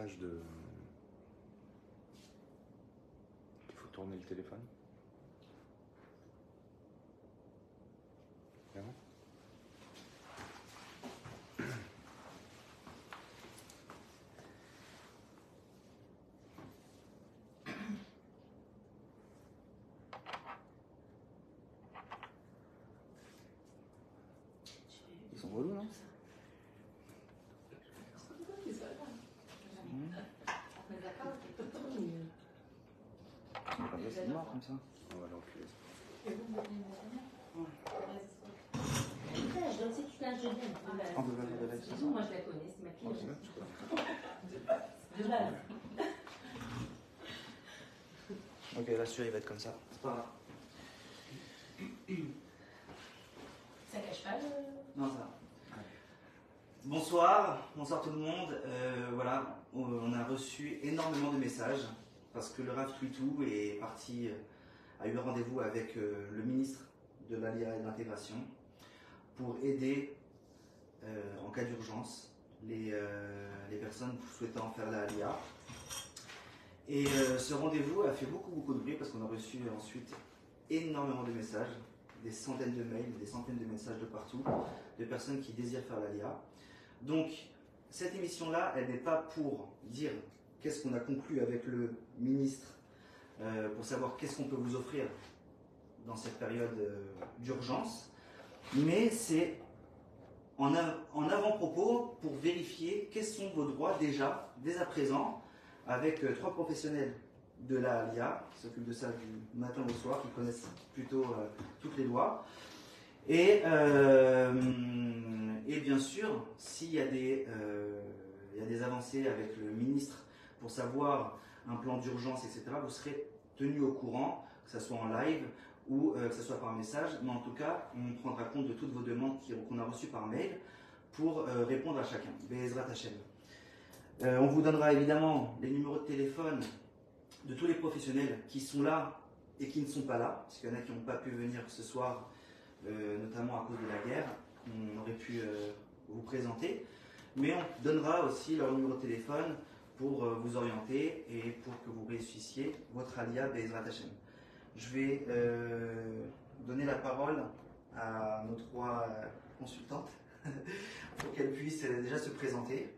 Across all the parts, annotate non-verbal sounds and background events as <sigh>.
De. Il faut tourner le téléphone. Bien. Ils sont relous, non? C'est mort comme ça. On va l'enculer. Je donne cette image de Dieu. Ah, de la- de la- De toute façon, moi je la connais, c'est ma cliente. tu. <laughs> De base. <laughs> Ok, la souris va être comme ça. C'est pas grave. Ça cache pas le. Non, ça va. Bonsoir, bonsoir tout le monde. Euh, voilà, on a reçu énormément de messages parce que le RAF Twitou est parti, euh, a eu rendez-vous avec euh, le ministre de l'ALIA et de l'intégration pour aider euh, en cas d'urgence les, les personnes souhaitant faire la ALIA. Et ce rendez-vous a fait beaucoup beaucoup de bruit parce qu'on a reçu ensuite énormément de messages, des centaines de mails, des centaines de messages de partout, de personnes qui désirent faire l'ALIA. Donc, cette émission-là, elle n'est pas pour dire qu'est-ce qu'on a conclu avec le ministre, euh, pour savoir qu'est-ce qu'on peut vous offrir dans cette période euh, d'urgence, mais c'est en, av- en avant-propos pour vérifier quels sont vos droits déjà, dès à présent, avec euh, trois professionnels de la LIA qui s'occupent de ça du matin au soir, qui connaissent plutôt toutes les lois. Et, et bien sûr, s'il y, y a des avancées avec le ministre pour savoir un plan d'urgence, etc., vous serez tenu au courant, que ce soit en live ou euh, que ce soit par message. Mais en tout cas, on prendra compte de toutes vos demandes qu'on a reçues par mail pour euh, répondre à chacun. Bezrat Hashem. Euh, on vous donnera évidemment les numéros de téléphone de tous les professionnels qui sont là et qui ne sont pas là, parce qu'il y en a qui n'ont pas pu venir ce soir, euh, notamment à cause de la guerre. On aurait pu vous présenter, mais on donnera aussi leur numéro de téléphone pour euh, vous orienter et pour que vous réussissiez votre alia Bezrat Hashem. Je vais euh, donner la parole à nos trois euh, consultantes <laughs> pour qu'elles puissent déjà se présenter.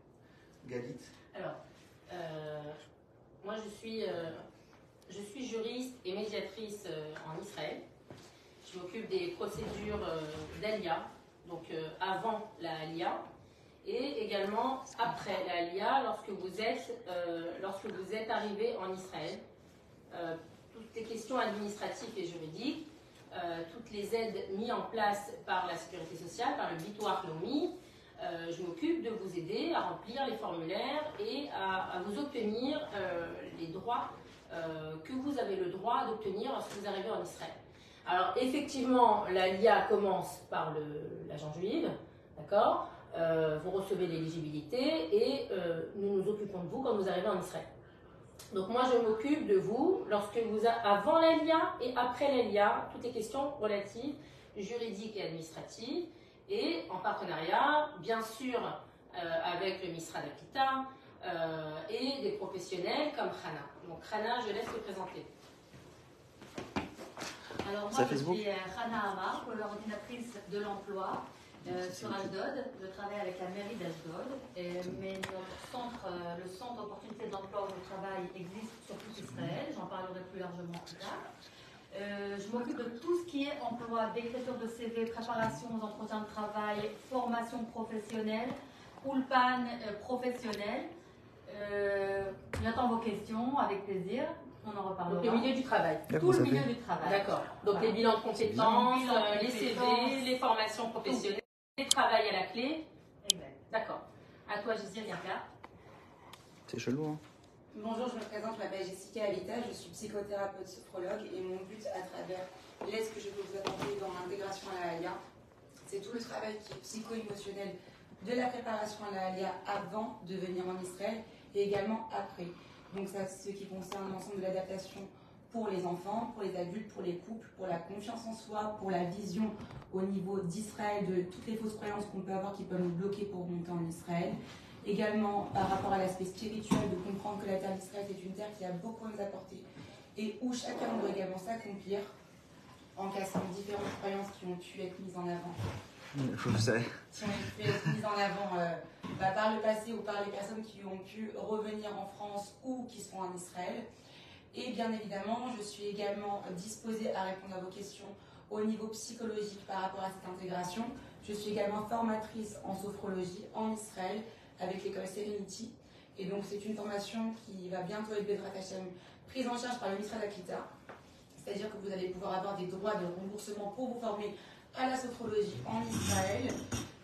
Galit. Alors, moi je suis, je suis juriste et médiatrice en Israël. Je m'occupe des procédures d'ALIA, donc avant la ALIA, et également après la ALIA, lorsque vous êtes, euh, lorsque vous êtes arrivé en Israël. Euh, toutes les questions administratives et juridiques, euh, toutes les aides mises en place par la sécurité sociale, par le Bitoire euh, je m'occupe de vous aider à remplir les formulaires et à, vous obtenir les droits que vous avez le droit d'obtenir lorsque vous arrivez en Israël. Alors effectivement, la LIA commence par l'agent juive, d'accord? Euh, Vous recevez l'éligibilité et euh, nous nous occupons de vous quand vous arrivez en Israël. Donc moi je m'occupe de vous lorsque vous a, avant la LIA et après la LIA, toutes les questions relatives juridiques et administratives et en partenariat, bien sûr, euh, avec le Misra d'Akita euh, et des professionnels comme Khana. Donc Khana, je laisse le présenter. Alors moi, je Facebook suis Hana Amar, coordinatrice de l'emploi euh, sur. Ashdod. Je travaille avec la mairie d'Ashdod. Et- Mais notre centre, euh, le centre d'opportunité d'emploi où je travaille existe sur tout Israël. J'en parlerai plus largement plus tard. Euh, je m'occupe de tout ce qui est emploi, d'écriture de CV, préparation aux entretiens de travail, formation professionnelle, ulpan euh, professionnel. Euh, J'attends vos questions avec plaisir. On en reparlera. Donc le milieu du travail. Tout le milieu du travail. D'accord. Donc Voilà. les bilans de compétences, euh, les CV, les formations professionnelles, les travail à la clé. Exact. D'accord. À toi, Jessica. C'est chelou, hein Bonjour, je me présente, je m'appelle Jessica Alita, je suis psychothérapeute sophrologue et mon but à travers l'aide que je peux vous apporter dans l'intégration à la ALIA, c'est tout le travail qui est psycho-émotionnel de la préparation à la ALIA avant de venir en Israël et également après. Donc ça, c'est ce qui concerne l'ensemble de l'adaptation pour les enfants, pour les adultes, pour les couples, pour la confiance en soi, pour la vision au niveau d'Israël, de toutes les fausses croyances qu'on peut avoir qui peuvent nous bloquer pour monter en Israël, Également, par rapport à l'aspect spirituel, de comprendre que la terre d'Israël est une terre qui a beaucoup à nous apporter et où chacun doit également s'accomplir en cassant différentes croyances qui ont pu être mises en avant Je sais. qui ont pu être mises en avant euh, bah, par le passé ou par les personnes qui ont pu revenir en France ou qui sont en Israël. Et bien évidemment, je suis également disposée à répondre à vos questions au niveau psychologique par rapport à cette intégration. Je suis également formatrice en sophrologie en Israël avec l'école Serenity. Et donc, c'est une formation qui va bientôt être prise en charge par le ministère d'Aklita. C'est-à-dire que vous allez pouvoir avoir des droits de remboursement pour vous former à la sophrologie en Israël.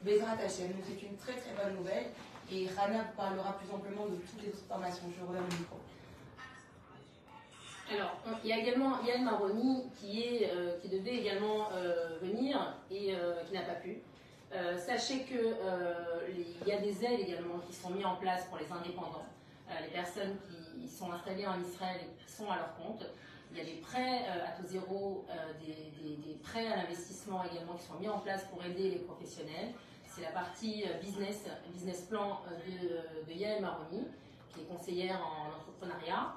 Bezrat Hashem. Donc, c'est une très très bonne nouvelle. Et Rana vous parlera plus amplement de toutes les autres formations. Je redonne le micro. Alors, il y a également Yann Maroni qui, est, euh, qui devait également euh, venir et euh, qui n'a pas pu. Sachez qu'il y a des aides également qui sont mises en place pour les indépendants, les personnes qui sont installées en Israël sont à leur compte. Il y a des prêts à taux zéro, des, prêts à l'investissement également qui sont mis en place pour aider les professionnels. C'est la partie business, business plan de, de Yael Maroni, qui est conseillère en entrepreneuriat.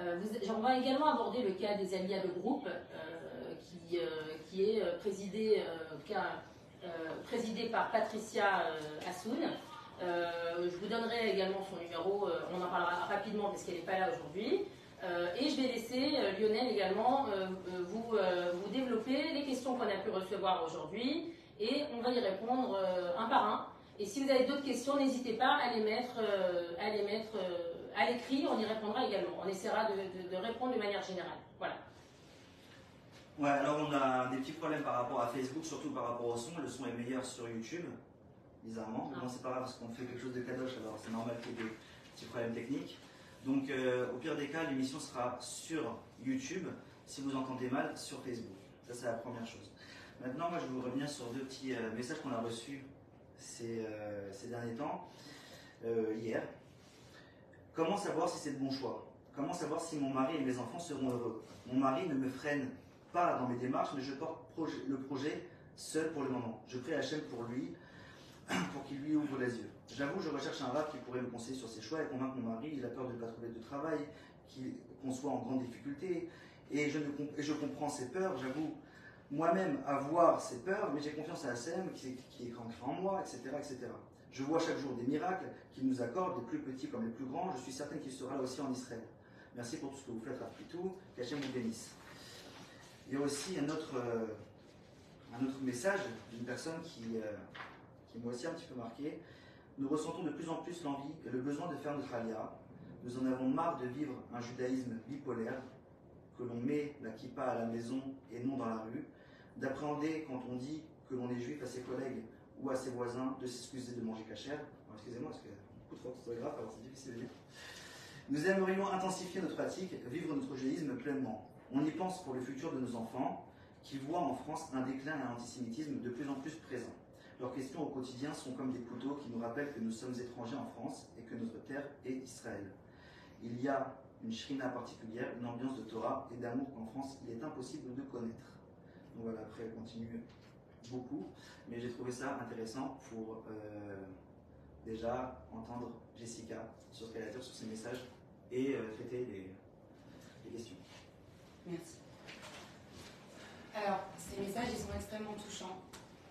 Euh, va également aborder le cas des Alias de groupe, euh, qui, euh, qui est présidé, par Patricia Assoun. Je vous donnerai également son numéro, on en parlera rapidement parce qu'elle n'est pas là aujourd'hui. Et je vais laisser Lionel également vous, développer les questions qu'on a pu recevoir aujourd'hui et on va y répondre un par un. Et si vous avez d'autres questions, n'hésitez pas à les mettre, à à l'écrit, on y répondra également. On essaiera de, de- de répondre de manière générale. Voilà. Ouais, alors on a des petits problèmes par rapport à Facebook, surtout par rapport au son. Le son est meilleur sur YouTube, bizarrement. Mais bon, c'est pas grave parce qu'on fait quelque chose de kadosh, alors c'est normal qu'il y ait des petits problèmes techniques. Donc, euh, au pire des cas, l'émission sera sur YouTube. Si vous entendez mal, sur Facebook. Ça, c'est la première chose. Maintenant, moi, je vais vous revenir sur deux petits euh, messages qu'on a reçus ces, euh, ces derniers temps, hier. Comment savoir si c'est le bon choix? Comment savoir si mon mari et mes enfants seront heureux? Mon mari ne me freine pas dans mes démarches, mais je porte le projet seul pour le moment. Je prie Hachem pour lui, <clears throat> pour qu'il lui ouvre les yeux. J'avoue, je recherche un rap qui pourrait me conseiller sur ses choix et convaincre mon mari. Il a peur de ne pas trouver de travail, qu'on soit en grande difficulté. Et je, comprends ses peurs, j'avoue moi-même avoir ces peurs, mais j'ai confiance à Hachem qui, qui est ancré en moi, etc., etc. Je vois chaque jour des miracles qu'il nous accorde, les plus petits comme les plus grands. Je suis certain qu'il sera là aussi en Israël. Merci pour tout ce que vous faites, Rapitou. Qu'Hachem vous bénisse. Il y a aussi un autre, euh, un autre message d'une personne qui, euh, qui m'a aussi un petit peu marqué. Nous ressentons de plus en plus l'envie et le besoin de faire notre alia. Nous en avons marre de vivre un judaïsme bipolaire, que l'on met la kippa à la maison et non dans la rue, d'appréhender quand on dit que l'on est juif à ses collègues ou à ses voisins, de s'excuser de manger cachère. Excusez-moi, parce que beaucoup de fautes alors c'est difficile à dire. Nous aimerions intensifier notre pratique, vivre notre judaïsme pleinement. On y pense pour le futur de nos enfants, qui voient en France un déclin et un antisémitisme de plus en plus présent. Leurs questions au quotidien sont comme des couteaux qui nous rappellent que nous sommes étrangers en France et que notre terre est Israël. Il y a une shrina particulière, une ambiance de Torah et d'amour qu'en France il est impossible de connaître. Donc voilà, après elle continue beaucoup, mais j'ai trouvé ça intéressant pour euh, déjà entendre Jessica sur ce qu'elle sur ses messages et euh, traiter les, questions. Merci. Alors, ces messages, ils sont extrêmement touchants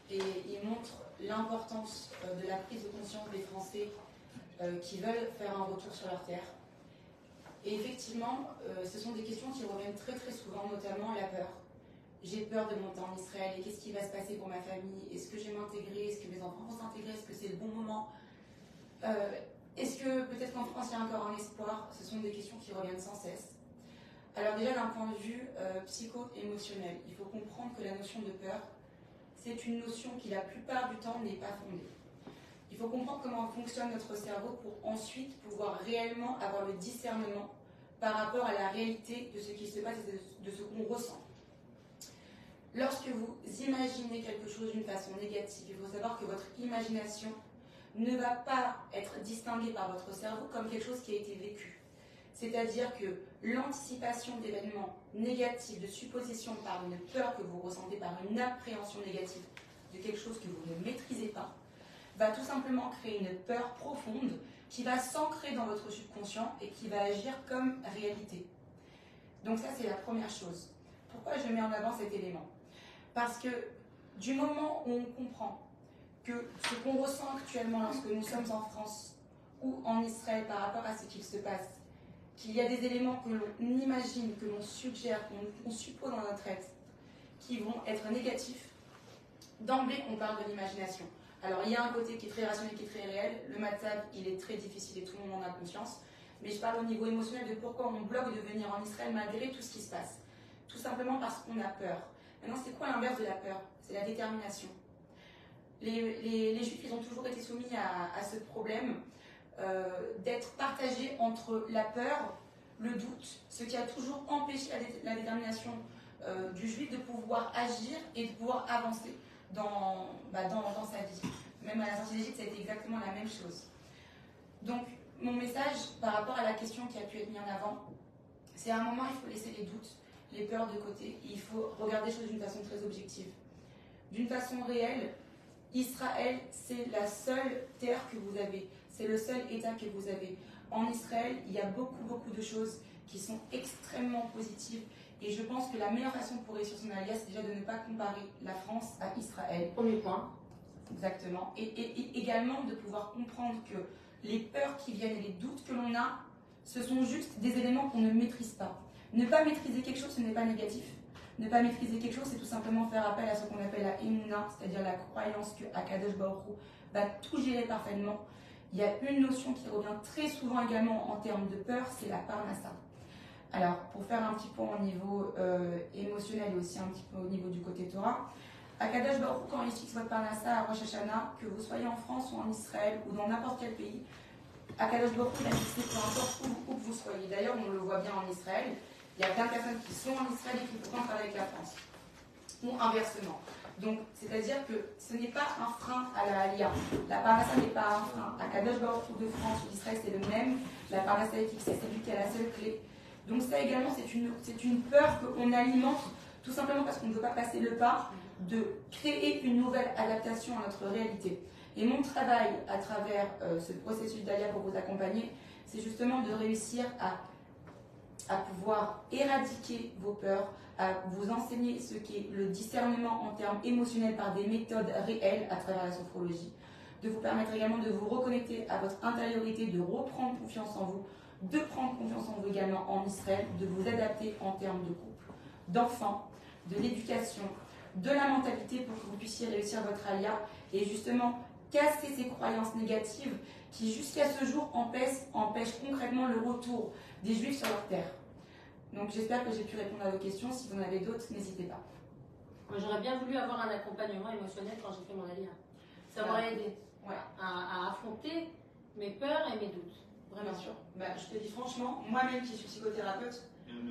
et ils montrent l'importance euh, de la prise de conscience des Français qui veulent faire un retour sur leur terre. Et effectivement, ce sont des questions qui reviennent très très souvent, notamment la peur. J'ai peur de monter en Israël et qu'est-ce qui va se passer pour ma famille? Est-ce que je vais m'intégrer? Est-ce que mes enfants vont s'intégrer? Est-ce que c'est le bon moment? Euh, Est-ce que peut-être qu'en France il y a encore un espoir? Ce sont des questions qui reviennent sans cesse. Alors déjà d'un point de vue euh, psycho-émotionnel, il faut comprendre que la notion de peur, c'est une notion qui la plupart du temps n'est pas fondée. Il faut comprendre comment fonctionne notre cerveau pour ensuite pouvoir réellement avoir le discernement par rapport à la réalité de ce qui se passe et de ce qu'on ressent. Lorsque vous imaginez quelque chose d'une façon négative, il faut savoir que votre imagination ne va pas être distinguée par votre cerveau comme quelque chose qui a été vécu. C'est-à-dire que l'anticipation d'événements négatifs, de suppositions par une peur que vous ressentez, par une appréhension négative de quelque chose que vous ne maîtrisez pas, va tout simplement créer une peur profonde qui va s'ancrer dans votre subconscient et qui va agir comme réalité. Donc ça, c'est la première chose. Pourquoi je mets en avant cet élément? Parce que du moment où on comprend que ce qu'on ressent actuellement lorsque nous sommes en France ou en Israël par rapport à ce qu'il se passe, qu'il y a des éléments que l'on imagine, que l'on suggère, qu'on suppose dans notre tête, qui vont être négatifs, d'emblée, on parle de l'imagination. Alors, il y a un côté qui est très rationnel, qui est très réel. Le maths il est très difficile et tout le monde en a conscience. Mais je parle au niveau émotionnel de pourquoi on bloque de venir en Israël malgré tout ce qui se passe. Tout simplement parce qu'on a peur. Maintenant, c'est quoi l'inverse de la peur? C'est la détermination. Les, Juifs, ils ont toujours été soumis à, ce problème euh, d'être partagés entre la peur, le doute, ce qui a toujours empêché la, détermination euh, du Juif de pouvoir agir et de pouvoir avancer dans, bah, dans, dans, sa vie. Même à la sortie d'Égypte, ça a été exactement la même chose. Donc, mon message par rapport à la question qui a pu être mise en avant, c'est à un moment, il faut laisser les doutes, les peurs de côté, il faut regarder les choses d'une façon très objective. D'une façon réelle, Israël, c'est la seule terre que vous avez, c'est le seul État que vous avez. En Israël, il y a beaucoup, beaucoup de choses qui sont extrêmement positives. Et je pense que la meilleure façon pour réussir son alliance, c'est déjà de ne pas comparer la France à Israël. Premier point. Exactement. Et, et également de pouvoir comprendre que les peurs qui viennent et les doutes que l'on a, ce sont juste des éléments qu'on ne maîtrise pas. Ne pas maîtriser quelque chose, ce n'est pas négatif. Ne pas maîtriser quelque chose, c'est tout simplement faire appel à ce qu'on appelle la imuna, c'est-à-dire la croyance que Akadosh Baruch va tout gérer parfaitement. Il y a une notion qui revient très souvent également en termes de peur, c'est la parnassa. Alors, pour faire un petit peu au niveau euh, émotionnel et aussi un petit peu au niveau du côté Torah, Akadosh Baruch quand il fixe votre parnassa à Rosh Hashanah, que vous soyez en France ou en Israël ou dans n'importe quel pays, Akadosh Baruch il a fixé peu importe où, où, vous soyez. D'ailleurs, on le voit bien en Israël, il y a plein de personnes qui sont en Israël et qui pourtant travaillent avec la France. Ou inversement. Donc, c'est-à-dire que ce n'est pas un frein à la Alia. La parnassa n'est pas un frein. À Kadosh Baruch de France ou d'Israël, c'est le même. La parnassa est fixée, c'est lui qui a la seule clé. Donc ça également, c'est une, une peur qu'on alimente tout simplement parce qu'on ne veut pas passer le pas de créer une nouvelle adaptation à notre réalité. Et mon travail à travers euh, ce processus d'Alia pour vous accompagner, c'est justement de réussir à, à pouvoir éradiquer vos peurs, à vous enseigner ce qu'est le discernement en termes émotionnels par des méthodes réelles à travers la sophrologie, de vous permettre également de vous reconnecter à votre intériorité, de reprendre confiance en vous, de prendre confiance en vous également en Israël, de vous adapter en termes de couple, d'enfants, de l'éducation, de la mentalité pour que vous puissiez réussir votre alia et justement casser ces croyances négatives qui jusqu'à ce jour empêchent, empêchent concrètement le retour des juifs sur leur terre. Donc j'espère que j'ai pu répondre à vos questions. Si vous en avez d'autres, n'hésitez pas. Moi j'aurais bien voulu avoir un accompagnement émotionnel quand j'ai fait mon alia. Ça m'aurait aidé à, affronter mes peurs et mes doutes. Vraiment. Bien sûr. Bah, je te dis franchement, moi-même qui suis psychothérapeute,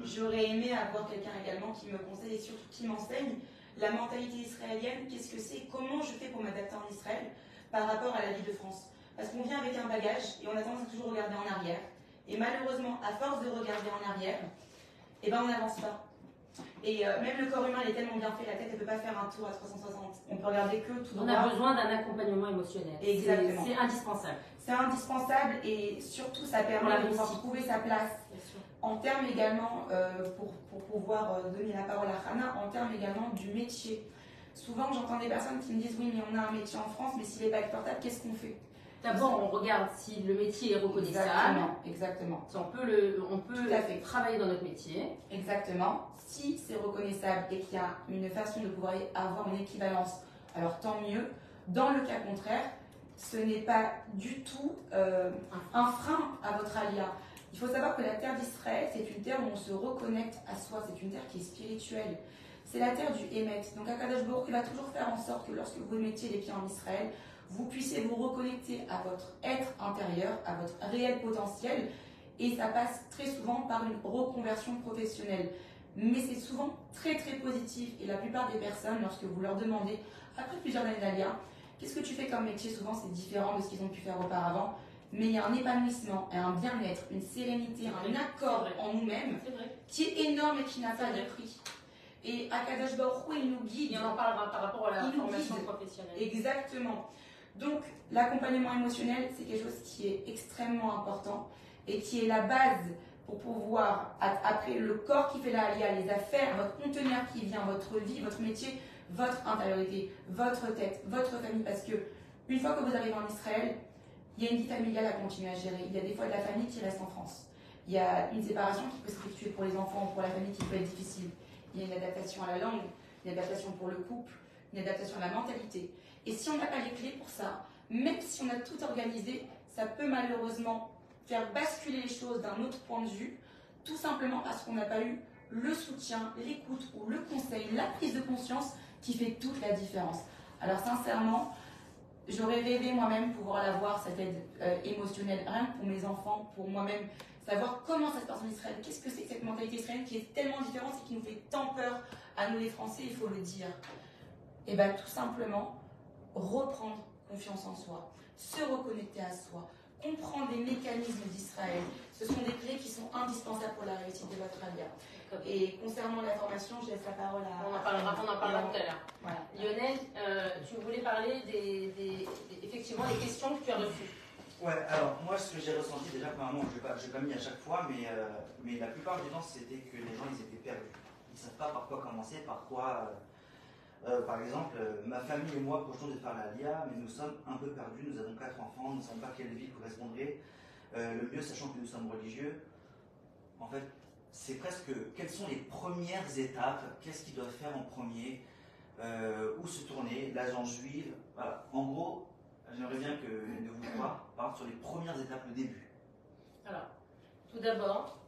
j'aurais aimé avoir quelqu'un également qui me conseille et surtout qui m'enseigne la mentalité israélienne, qu'est-ce que c'est, comment je fais pour m'adapter en Israël par rapport à la vie de France? Parce qu'on vient avec un bagage et on a tendance à toujours regarder en arrière. Et malheureusement, à force de regarder en arrière, eh ben on n'avance pas. Et euh, même le corps humain, il est tellement bien fait, la tête ne peut pas faire un tour à 360. On peut regarder que tout droit. On a besoin d'un accompagnement émotionnel. Exactement. C'est indispensable. C'est indispensable et surtout, ça permet de pouvoir trouver sa place. En termes également, euh, pour, pour, pouvoir euh, donner la parole à Hana, en termes également du métier. Souvent, j'entends des personnes qui me disent Oui, mais on a un métier en France, mais s'il n'est pas exportable, qu'est-ce qu'on fait? D'abord, on regarde si le métier est reconnaissable. Exactement. on peut, le, on peut travailler dans notre métier. Exactement. Si c'est reconnaissable et qu'il y a une façon de pouvoir avoir une équivalence, alors tant mieux. Dans le cas contraire, ce n'est pas du tout euh, un frein à votre alia. Il faut savoir que la terre d'Israël, c'est une terre où on se reconnecte à soi, c'est une terre qui est spirituelle. C'est la terre du Hémet. Donc Akadosh Baruch va toujours faire en sorte que lorsque vous mettiez les pieds en Israël, vous puissiez vous reconnecter à votre être intérieur, à votre réel potentiel, et ça passe très souvent par une reconversion professionnelle. Mais c'est souvent très très positif, et la plupart des personnes, lorsque vous leur demandez, après plusieurs années d'alia, qu'est-ce que tu fais comme métier? Souvent c'est différent de ce qu'ils ont pu faire auparavant, mais il y a un épanouissement, un bien-être, une sérénité, un accord en nous-mêmes qui est énorme et qui n'a pas de prix. Et Akadash Baruch il nous guide. On en parlera par rapport à la formation professionnelle. Exactement. Donc, l'accompagnement émotionnel, c'est quelque chose qui est extrêmement important et qui est la base pour pouvoir, après le corps qui fait la alia, les affaires, votre conteneur qui vient, votre vie, votre métier, votre intériorité, votre tête, votre famille, parce que une fois que vous arrivez en Israël, il y a une vie familiale à continuer à gérer. Il y a des fois de la famille qui reste en France. Il y a une séparation qui peut s'effectuer pour les enfants ou pour la famille qui peut être difficile. Il y a une adaptation à la langue, une adaptation pour le couple, une adaptation à la mentalité. Et si on n'a pas les clés pour ça, même si on a tout organisé, ça peut malheureusement faire basculer les choses d'un autre point de vue, tout simplement parce qu'on n'a pas eu le soutien, l'écoute ou le conseil, la prise de conscience qui fait toute la différence. Alors sincèrement, j'aurais rêvé moi-même pouvoir l'avoir, cette aide euh, émotionnelle, rien que pour mes enfants, pour moi-même, savoir comment ça se passe en Israël, qu'est-ce que c'est que cette mentalité israélienne qui est tellement différente et qui nous fait tant peur à nous les Français, il faut le dire. Et eh bien tout simplement, reprendre confiance en soi, se reconnecter à soi, comprendre les mécanismes d'Israël. Ce sont des clés qui sont indispensables pour la réussite de votre alia. Et concernant la formation, je laisse la parole à. On en parlera, on en parlera tout à l'heure. Lionel, euh, tu voulais parler des, effectivement des questions que tu as reçues. Ouais, alors moi ce que j'ai ressenti déjà, premièrement, je ne vais pas mis à chaque fois, mais, euh, mais la plupart du temps c'était que les gens ils étaient perdus. Ils ne savent pas par quoi commencer, par quoi. Euh, par exemple, ma famille et moi projetons de faire la LIA, mais nous sommes un peu perdus, nous avons quatre enfants, nous ne savons pas quelle vie correspondrait le mieux, sachant que nous sommes religieux. En fait, c'est presque quelles sont les premières étapes, qu'est-ce qu'ils doivent faire en premier, euh, où se tourner, l'agent juive? Voilà. En gros, j'aimerais bien que de vous trois sur les premières étapes, le début. Alors, tout d'abord,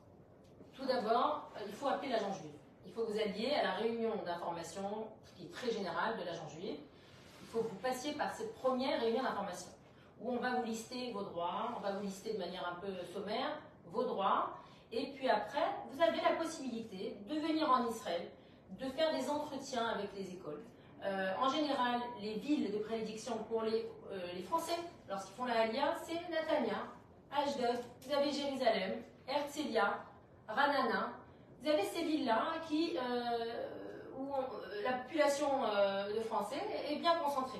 tout d'abord, il faut appeler l'agent juif. Il faut que vous alliez à la réunion d'information qui est très générale de l'agent juif. Il faut que vous passiez par cette première réunion d'information où on va vous lister vos droits, on va vous lister de manière un peu sommaire vos droits et puis après, vous avez la possibilité de venir en Israël, de faire des entretiens avec les écoles. Euh, en général, les villes de prédiction pour les, euh, les Français, lorsqu'ils font la Aliyah, c'est Natania, Ashdod, vous avez Jérusalem, Herzliya, Ranana. Vous avez ces villes-là euh, où la population de Français est bien concentrée.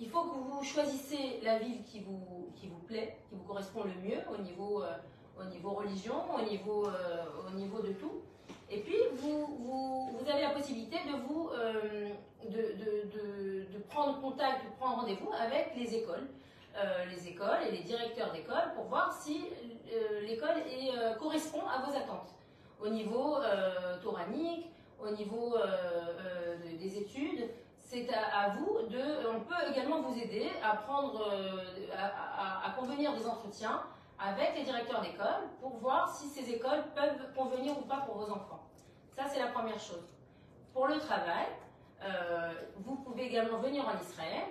il faut que vous choisissez la ville qui vous, plaît, qui vous correspond le mieux au niveau au niveau religion, au niveau, euh, au niveau de tout. Et puis, vous, avez la possibilité euh, de, prendre contact, de prendre rendez-vous avec les écoles, euh, les écoles et les directeurs d'école pour voir si l'école correspond à vos attentes au niveau toranique, au niveau des études. C'est à, vous de. On peut également vous aider à prendre, à, convenir des entretiens avec les directeurs d'école pour voir si ces écoles peuvent convenir ou pas pour vos enfants. Ça, c'est la première chose. Pour le travail, euh, vous pouvez également venir en Israël,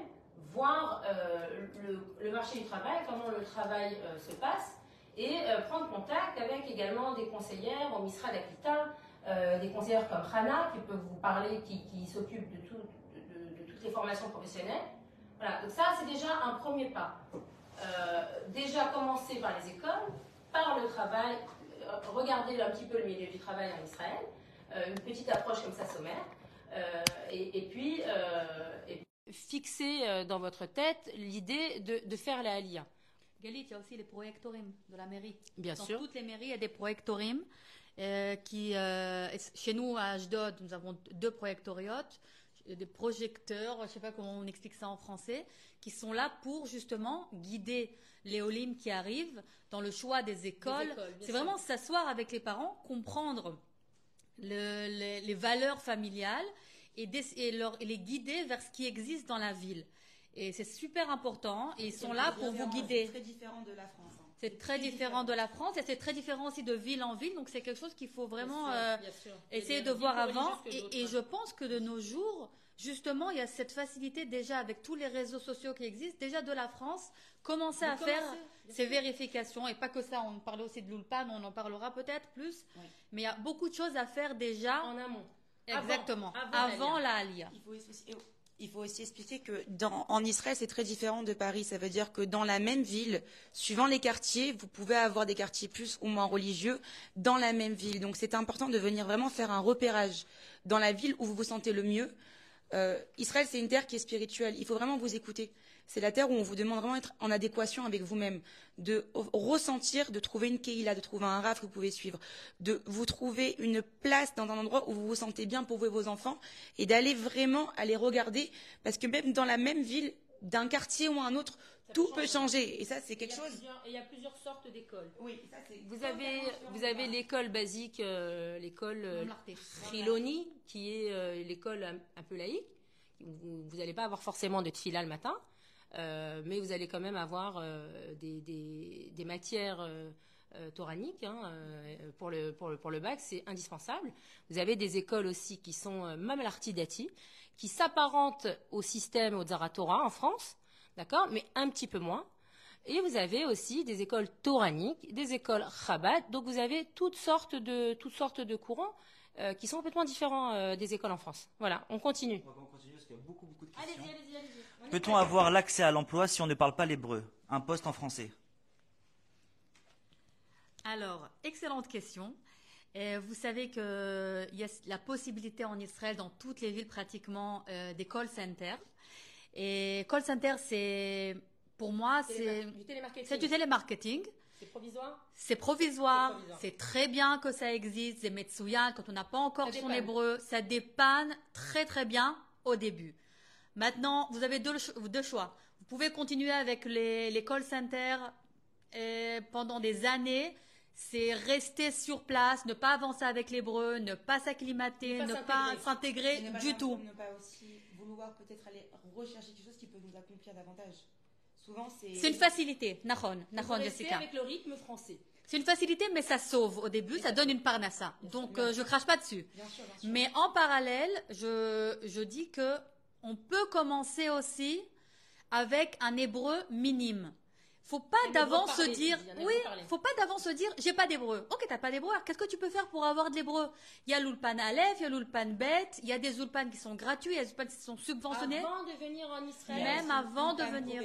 voir euh, le, marché du travail, comment le travail euh, se passe, et prendre contact avec également des conseillères au Misra d'Akita, des conseillères comme Hana, qui peuvent vous parler, qui, qui s'occupent de, toutes les formations professionnelles. Voilà, donc ça, c'est déjà un premier pas. Euh, déjà commencer par les écoles, par le travail, euh, regarder un petit peu le milieu du travail en Israël, euh, une petite approche comme ça sommaire, et, puis, fixer dans votre tête l'idée de, faire la Aliyah. Galit, il y a aussi les projectorium de la mairie. Bien Dans sûr. toutes les mairies, il y a des projectorium. qui, chez nous, à Ashdod, nous avons deux projectoriotes des projecteurs, je ne sais pas comment on explique ça en français, qui sont là pour justement guider les Olim qui arrivent dans le choix des écoles. C'est vraiment s'asseoir avec les parents, comprendre les, valeurs familiales et, les guider vers ce qui existe dans la ville. Et c'est super important. Et ils sont là pour vous guider. C'est très différent de la France. Hein. C'est très différent de la France et c'est très différent aussi de ville en ville. Donc c'est quelque chose qu'il faut vraiment euh, essayer de voir avant. Et, je pense que de nos jours, justement, il y a cette facilité déjà avec tous les réseaux sociaux qui existent, déjà de la France, commencer à faire ces vérifications. Et pas que ça, on parlait aussi de l'Ulpan, on en parlera peut-être plus. Mais il y a beaucoup de choses à faire déjà. En amont. Exactement. Avant, la Alia. Il faut aussi expliquer que dans, en Israël, c'est très différent de Paris. Ça veut dire que dans la même ville, suivant les quartiers, vous pouvez avoir des quartiers plus ou moins religieux dans la même ville. Donc c'est important de venir vraiment faire un repérage dans la ville où vous vous sentez le mieux euh, Israël, c'est une terre qui est spirituelle. Il faut vraiment vous écouter. C'est la terre où on vous demande vraiment d'être en adéquation avec vous-même, de ressentir, de trouver une keïla, de trouver un raf que vous pouvez suivre, de vous trouver une place dans un endroit où vous vous sentez bien pour vous et vos enfants, et d'aller vraiment aller regarder, parce que même dans la même ville, d'un quartier ou un autre, tout peut changer. Et ça, c'est quelque chose. Il y a plusieurs sortes d'écoles. Oui, ça. Vous avez, vous avez l'école basique, euh, l'école euh, Triloni, qui est euh, l'école un, un peu laïque. Vous n'allez pas avoir forcément de tfila le matin, euh, mais vous allez quand même avoir euh, des, matières euh, euh, toraniques hein, pour, le, pour, le, bac, c'est indispensable. Vous avez des écoles aussi qui sont même l'artidati, qui s'apparentent au système au Zaratora en France, d'accord, mais un petit peu moins. Et vous avez aussi des écoles toraniques, des écoles Chabad. Donc vous avez toutes sortes de, toutes sortes de courants qui sont complètement différents des écoles en France. Voilà, on continue. On parce qu'il y a beaucoup, beaucoup de questions. allez-y, allez-y. Peut-on avoir l'accès à l'emploi si on ne parle pas l'hébreu? Un poste en français Alors, excellente question. Et vous savez qu'il y a la possibilité en Israël, dans toutes les villes pratiquement, euh, des call centers. Et call center, c'est, pour moi, c'est du télémarketing. c'est du télémarketing. C'est provisoire? C'est provisoire, C'est très bien que ça existe, c'est Metsuyan, quand on n'a pas encore Ça son dépanne. hébreu, ça dépanne très très bien au début. Maintenant, vous avez deux, cho- deux choix. Vous pouvez continuer avec les, les call centers et pendant des années, c'est rester sur place, ne pas avancer avec l'hébreu, ne pas s'acclimater, Ne pas s'intégrer. du tout. Ne pas aussi vouloir peut-être aller rechercher quelque chose qui peut nous accomplir davantage. Souvent, c'est. C'est une facilité, Nahon, Nahon Jessica. avec le rythme français. C'est une facilité, mais ça sauve au début, ça donne une parnassa. Donc, euh, je crache pas dessus. Bien sûr, bien sûr. Mais en parallèle, je, je dis que on peut commencer aussi avec un hébreu minime. Faut pas d'avance se dire, oui, faut pas d'avance se dire, j'ai pas d'hébreu. Ok, t'as pas d'hébreu. alors Qu'est-ce que tu peux faire pour avoir de l'hébreu? Il y a l'ulpan Aleph, il y a l'ulpan Bet, il y a des ulpans qui sont gratuits, il y a des ulpans qui sont subventionnés. Avant de venir en Israël. Même avant de L'ulpan venir.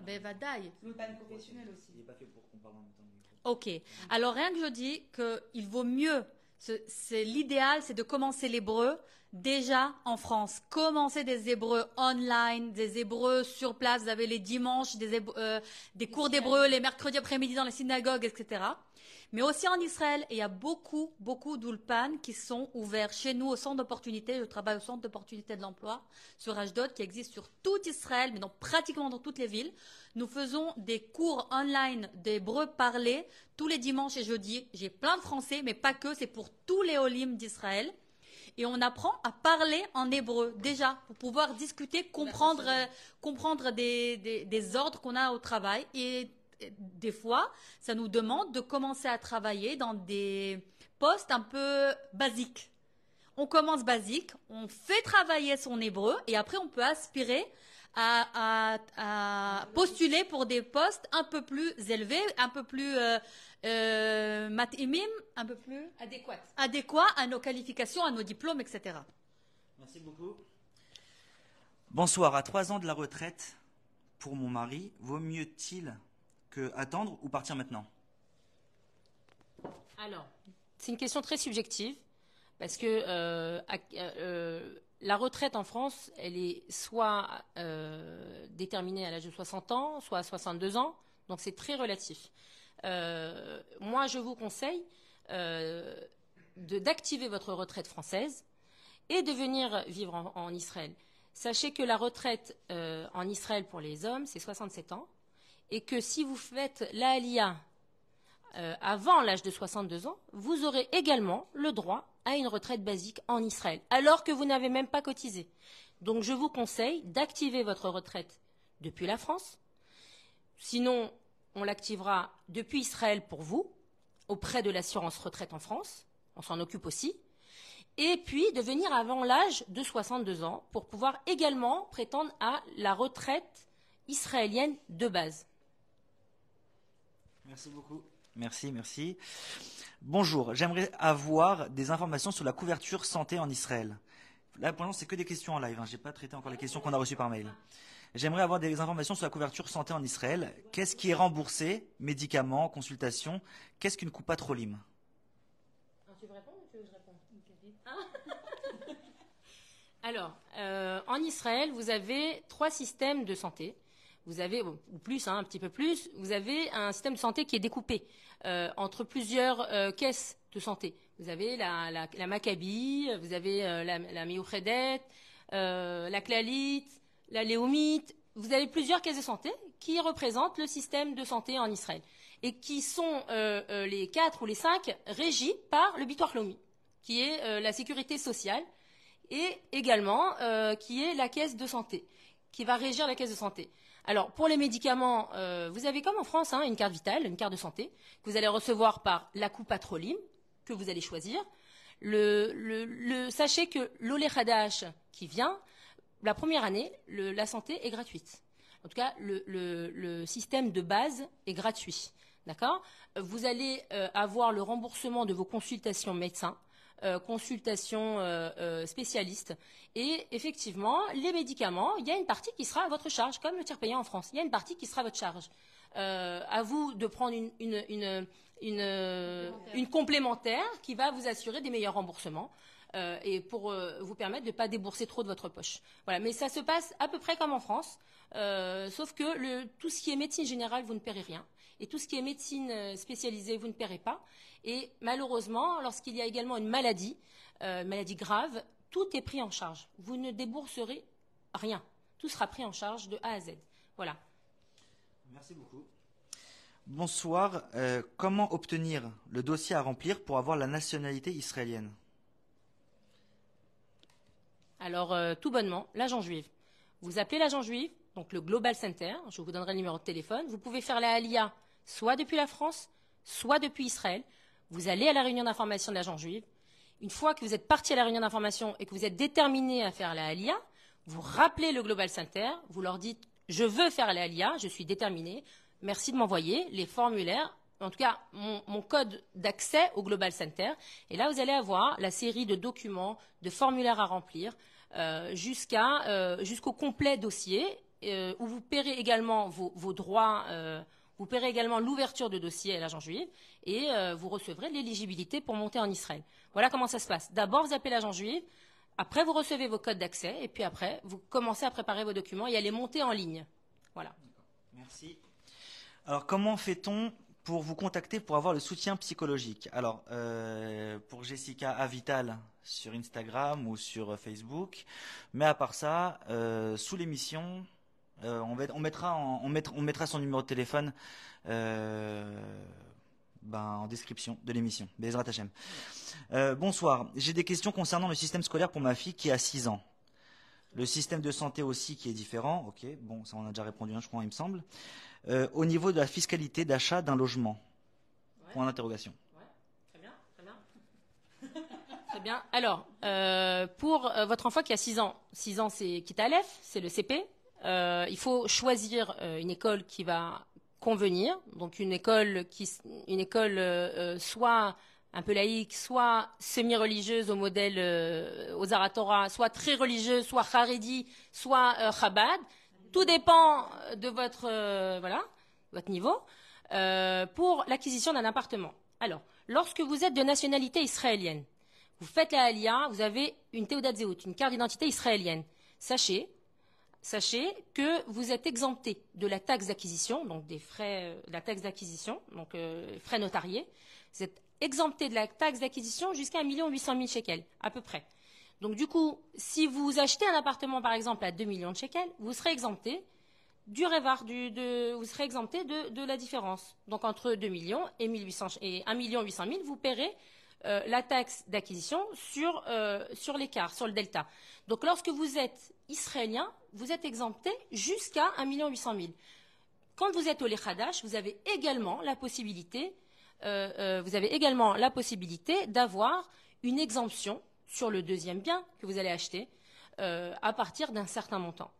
Ben, vadaï. L'ulpan professionnel aussi. Il n'est pas fait pour qu'on parle en même temps. Ok. Alors rien que je dis qu'il vaut mieux, ce- c'est l'idéal, c'est de commencer l'hébreu déjà en France. Commencer des hébreux online, des hébreux sur place. Vous avez les dimanches des, hébreux- euh, des cours d'hébreu, les mercredis après-midi dans les synagogues, etc. Mais aussi en Israël, et il y a beaucoup, beaucoup d'ulpan qui sont ouverts chez nous au centre d'opportunité. Je travaille au centre d'opportunité de l'emploi sur Ashdod qui existe sur tout Israël, mais dans pratiquement dans toutes les villes. Nous faisons des cours online d'hébreu parlé tous les dimanches et jeudis. J'ai plein de français, mais pas que, c'est pour tous les olim d'Israël. Et on apprend à parler en hébreu déjà pour pouvoir discuter, comprendre, euh, comprendre des, des, des ordres qu'on a au travail. Et des fois, ça nous demande de commencer à travailler dans des postes un peu basiques. On commence basique, on fait travailler son hébreu et après on peut aspirer à, à- à postuler pour des postes un peu plus élevés, un peu plus euh, euh, matimim, un peu plus adéquats à nos qualifications, à nos diplômes, etc. Merci beaucoup. Bonsoir. À trois ans de la retraite, pour mon mari, vaut mieux-il attendre ou partir maintenant? Alors, c'est une question très subjective parce que euh, euh, la retraite en France, elle est soit euh, déterminée à l'âge de 60 ans, soit à 62 ans, donc c'est très relatif. Moi, je vous conseille d'activer votre retraite française et de venir vivre en, Israël. Sachez que la retraite en Israël pour les hommes, c'est 67 ans, et que si vous faites la Aliyah euh, avant l'âge de 62 ans, vous aurez également le droit à une retraite basique en Israël, alors que vous n'avez même pas cotisé. Donc je vous conseille d'activer votre retraite depuis la France. Sinon, on l'activera depuis Israël pour vous, auprès de l'assurance retraite en France. On s'en occupe aussi. Et puis de venir avant l'âge de 62 ans pour pouvoir également prétendre à la retraite israélienne de base. Merci beaucoup. Merci, merci. Bonjour, j'aimerais avoir des informations sur la couverture santé en Israël. Là, pour l'instant, c'est que des questions en live. Hein. J'ai pas traité encore les questions qu'on a reçues par mail. J'aimerais avoir des informations sur la couverture santé en Israël. Qu'est-ce qui est remboursé? Médicaments, consultations? Qu'est-ce qu'une coupa trolim tu veux répondre ou tu veux que je réponde? <laughs> Alors, euh, en Israël, vous avez trois systèmes de santé. Vous avez, ou plus, hein, un petit peu plus, vous avez un système de santé qui est découpé euh, entre plusieurs euh, caisses de santé. Vous avez la, la, la Maccabi, vous avez euh, la, la la Clalit, la Léomite. Vous avez plusieurs caisses de santé qui représentent le système de santé en Israël et qui sont les quatre ou les cinq régis par le Bitoire Lomi, qui est la sécurité sociale et également qui est la caisse de santé, qui va régir la caisse de santé. Alors, pour les médicaments, euh, vous avez comme en France hein, une carte vitale, une carte de santé, que vous allez recevoir par la Patrolim, que vous allez choisir. Sachez que l'Olechadash qui vient, la première année, la santé est gratuite. En tout cas, le système de base est gratuit. D'accord? Vous allez euh, avoir le remboursement de vos consultations médecins, euh, consultations euh, euh, spécialistes. Et effectivement, les médicaments, il y a une partie qui sera à votre charge, comme le tiers payant en France. Il y a une partie qui sera à votre charge. À vous de prendre une, une, une, une, une complémentaire qui va vous assurer des meilleurs remboursements. euh, et pour euh, vous permettre de ne pas débourser trop de votre poche. Voilà, mais ça se passe à peu près comme en France, euh, sauf que le, tout ce qui est médecine générale, vous ne paierez rien, et tout ce qui est médecine euh, spécialisée, vous ne paierez pas. Et malheureusement, lorsqu'il y a également une maladie, euh, maladie grave, tout est pris en charge. Vous ne débourserez rien. Tout sera pris en charge de A à Z. Voilà. Merci beaucoup. Bonsoir. Euh, comment obtenir le dossier à remplir pour avoir la nationalité israélienne? Alors, euh, tout bonnement, l'agent juive. Vous appelez l'agent juif, donc le Global Center, je vous donnerai le numéro de téléphone. Vous pouvez faire la Alia soit depuis la France, soit depuis Israël. Vous allez à la réunion d'information de l'agent juif. Une fois que vous êtes parti à la réunion d'information et que vous êtes déterminé à faire la Alia, vous rappelez le Global Center, vous leur dites Je veux faire la Alia, je suis déterminé, merci de m'envoyer les formulaires, en tout cas mon, code d'accès au Global Center. Et là, vous allez avoir la série de documents, de formulaires à remplir, euh, euh, jusqu'au complet dossier, euh, où vous paierez également vos, droits, euh, vous paierez également l'ouverture de dossier à l'agent juif, et euh, vous recevrez l'éligibilité pour monter en Israël. Voilà comment ça se passe. D'abord, vous appelez l'agent juif, après, vous recevez vos codes d'accès, et puis après, vous commencez à préparer vos documents et à les monter en ligne. Voilà. Merci. Alors, comment fait-on pour vous contacter pour avoir le soutien psychologique? Alors, pour Jessica Avital sur Instagram ou sur Facebook. Mais à part ça, sous l'émission, euh, on, va- on mettra en- on, mettra, on mettra son numéro de téléphone euh, ben, en description de l'émission. Bezrat. Euh, bonsoir. J'ai des questions concernant le système scolaire pour ma fille qui a 6 ans. Le système de santé aussi qui est différent. Ok, bon, ça on a déjà répondu, hein, je crois, il me semble. Au niveau de la fiscalité d'achat d'un logement. Point d'interrogation. Très bien, très bien. <laughs> Très bien. Alors, pour votre enfant qui a 6 ans, 6 ans c'est Kitalef, c'est le CP. Euh, il faut choisir euh, une école qui va convenir, donc une école qui, une école euh, soit un peu laïque, soit semi-religieuse au modèle aux Zaratora, soit très religieuse, soit Haredi, soit euh, Chabad. Tout dépend de votre voilà, votre niveau pour l'acquisition d'un appartement. Alors, lorsque vous êtes de nationalité israélienne, vous faites la Aliyah, vous avez une Teudat Zehut, une carte d'identité israélienne. Sachez, sachez que vous êtes exempté de la taxe d'acquisition, donc des frais, euh, la taxe d'acquisition, donc euh, frais notariés. Vous êtes exempté de la taxe d'acquisition jusqu'à 1 800 000 shekels, à peu près. Donc du coup, si vous achetez un appartement par exemple à 2 millions de shekels, vous serez exempté du révar, vous serez exempté de, la différence. Donc entre 2 millions et, 1800, et 1 million 800 000, vous paierez euh, la taxe d'acquisition sur, euh, sur l'écart, sur le delta. Donc lorsque vous êtes israélien, vous êtes exempté jusqu'à 1 million 800 000. Quand vous êtes au Lechadash, vous avez également la possibilité, euh, également la possibilité d'avoir une exemption sur le deuxième bien que vous allez acheter à partir d'un certain montant.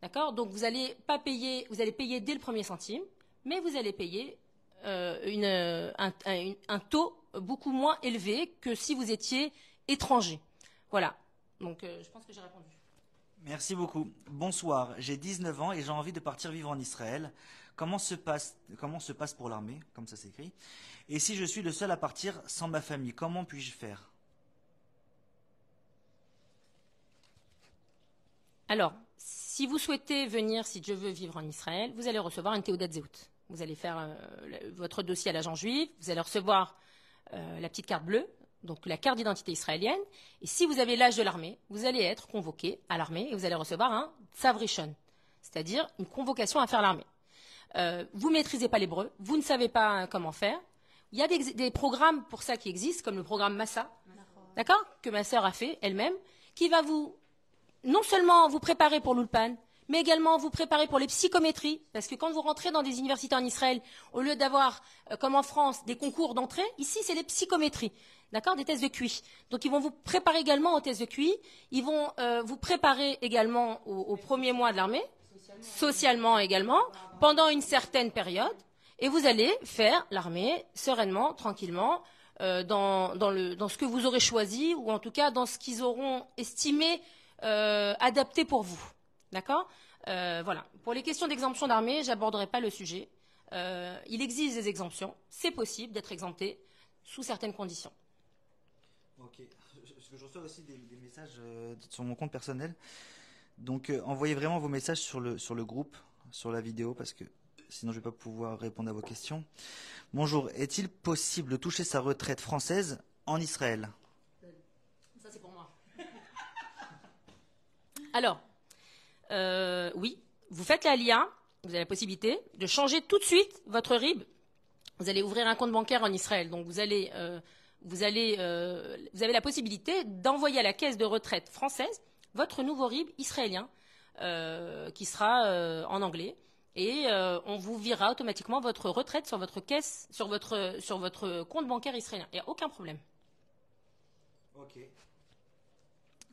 D'accord? Donc vous allez pas payer, vous allez payer dès le premier centime, mais vous allez payer une, euh, un, un- un taux beaucoup moins élevé que si vous étiez étranger. Voilà. Donc euh, je pense que j'ai répondu. Merci beaucoup. Bonsoir. J'ai 19 ans et j'ai envie de partir vivre en Israël. Comment se passe, comment se passe pour l'armée, comme ça s'écrit Et si je suis le seul à partir sans ma famille, comment puis-je faire? Alors, si vous souhaitez venir, si Dieu veut vivre en Israël, vous allez recevoir une Théodat Zéout. Vous allez faire euh, votre dossier à l'agent juif, vous allez recevoir euh, la petite carte bleue, donc la carte d'identité israélienne. Et si vous avez l'âge de l'armée, vous allez être convoqué à l'armée et vous allez recevoir un tsavrishon, c'est-à-dire une convocation à faire l'armée. Euh, vous maîtrisez pas l'hébreu, vous ne savez pas comment faire. Il y a des, des programmes pour ça qui existent, comme le programme Massa, d'accord, que ma sœur a fait elle-même, qui va vous non seulement vous préparer pour l'ulpan, mais également vous préparer pour les psychométries, parce que quand vous rentrez dans des universités en Israël, au lieu d'avoir, euh, comme en France, des concours d'entrée, ici c'est les psychométries, d'accord, des tests de QI. Donc ils vont vous préparer également aux tests de QI, ils vont euh, vous préparer également au, au premier mois de l'armée, socialement également, pendant une certaine période, et vous allez faire l'armée sereinement, tranquillement, euh, dans, ce que vous aurez choisi, ou en tout cas dans ce qu'ils auront estimé adapté pour vous. D'accord? Euh, Voilà. Pour les questions d'exemption d'armée, j'aborderai pas le sujet. Euh, il existe des exemptions. C'est possible d'être exempté sous certaines conditions. Ok. Je reçois aussi des, des messages euh, sur mon compte personnel. Donc envoyez vraiment vos messages sur le, sur le groupe, sur la vidéo, parce que sinon je ne vais pas pouvoir répondre à vos questions. Bonjour, est-il possible de toucher sa retraite française en Israël? Ça, c'est pour moi. <laughs> Alors, euh, oui, vous faites la LIA, vous avez la possibilité de changer tout de suite votre RIB. Vous allez ouvrir un compte bancaire en Israël, donc vous allez, euh, vous allez, euh, vous avez la possibilité d'envoyer à la caisse de retraite française votre nouveau RIB israélien, qui sera en anglais, et on vous virera automatiquement votre retraite sur votre caisse, sur votre, sur votre compte bancaire israélien. Il n'y a aucun problème. Ok.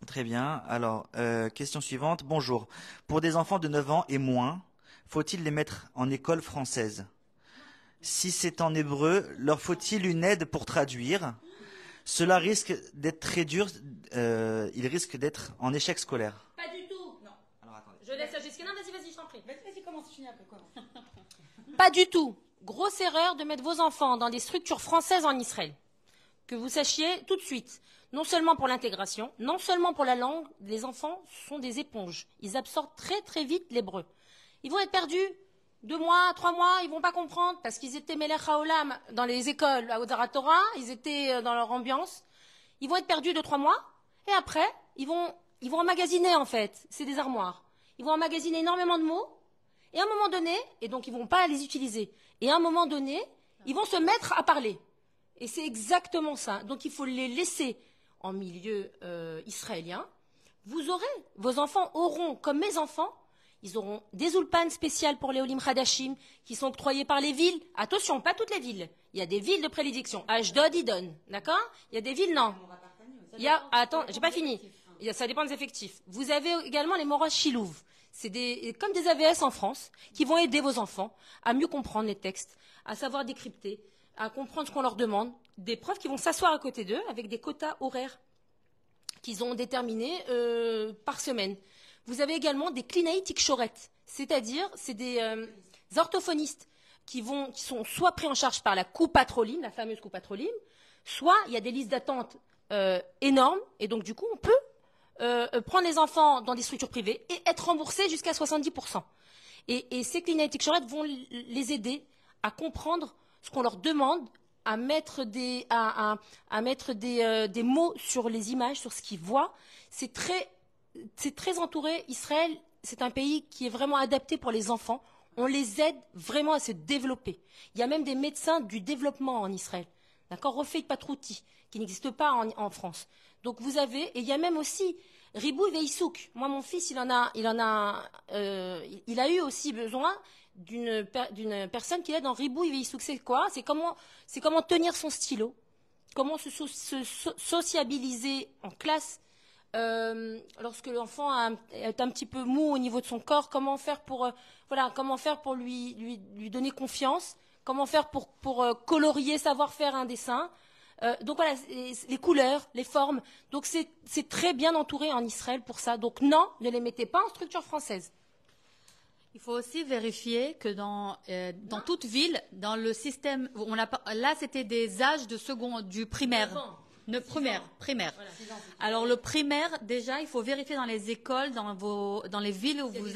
Très bien. Alors, euh, question suivante. Bonjour. Pour des enfants de 9 ans et moins, faut-il les mettre en école française? Si c'est en hébreu, leur faut-il une aide pour traduire? Cela risque d'être très dur. euh, ils risquent d'être en échec scolaire. Pas du tout. Non. Alors, attendez. Je laisse Jessica. Non, vas-y, vas-y, je t'en prie. Vas-y, commence, finis un peu, commence. <laughs> Pas du tout. Grosse erreur de mettre vos enfants dans des structures françaises en Israël. Que vous sachiez tout de suite. Non seulement pour l'intégration, non seulement pour la langue, les enfants sont des éponges. Ils absorbent très très vite l'hébreu. Ils vont être perdus deux mois, trois mois, ils vont pas comprendre parce qu'ils étaient Melech Haolam dans les écoles à Odara Torah, ils étaient euh, dans leur ambiance. Ils vont être perdus deux, trois mois et après, ils vont, ils vont emmagasiner en fait. C'est des armoires. Ils vont emmagasiner énormément de mots et à un moment donné, et donc ils vont pas les utiliser. Et à un moment donné, ils vont se mettre à parler. Et c'est exactement ça. Donc il faut les laisser en milieu euh, israélien. Vous aurez, vos enfants auront, comme mes enfants, ils auront des ulpanes spéciales pour les Olim Hadashim qui sont octroyés par les villes. Attention, pas toutes les villes. Il y a des villes de prédilection. Ashdod, ils. D'accord? Il y a des villes, non. Il y a, attends, j'ai pas fini. Ça dépend des effectifs. Vous avez également les Moras Chilouv. C'est comme des AVS en France qui vont aider vos enfants à mieux comprendre les textes, à savoir décrypter, à comprendre ce qu'on leur demande. Des profs qui vont s'asseoir à côté d'eux avec des quotas horaires qu'ils ont déterminés euh, par semaine. Vous avez également des clinaï tikchoret, c'est-à-dire c'est des euh, orthophonistes qui vont, qui sont soit pris en charge par la coupatroline, la fameuse coupatroline, soit il y a des listes d'attente euh, énormes et donc du coup on peut prendre les enfants dans des structures privées et être remboursé jusqu'à 70%. Et, et ces clinaï tikchoret vont les aider à comprendre ce qu'on leur demande, à mettre des, à, à- mettre des, euh, des mots sur les images, sur ce qu'ils voient. C'est très, c'est très entouré. Israël, c'est un pays qui est vraiment adapté pour les enfants. On les aide vraiment à se développer. Il y a même des médecins du développement en Israël. D'accord? Refait Patrouti, qui n'existe pas en, en France. Donc vous avez, et il y a même aussi Ribou Veisouk. Moi, mon fils, il en a, il en a, euh, il a eu aussi besoin d'une per- d'une personne qui aide en Ribou Veisouk. C'est quoi? C'est comment, c'est comment tenir son stylo, comment se, so- se so- sociabiliser en classe euh, lorsque l'enfant est un petit peu mou au niveau de son corps, comment faire pour, euh, voilà, comment faire pour lui, lui, lui donner confiance, comment faire pour, pour euh, colorier, savoir faire un dessin? Donc voilà, les, les couleurs, les formes. Donc c'est très bien entouré en Israël pour ça. Donc non, ne les mettez pas en structure française. Il faut aussi vérifier que dans, euh, dans toute ville, dans le système, on a, pas- là c'était des âges de second, du primaire. Ne, primaire, primaire. Voilà. Alors le primaire, déjà, il faut vérifier dans les écoles, dans vos, dans les villes où vous,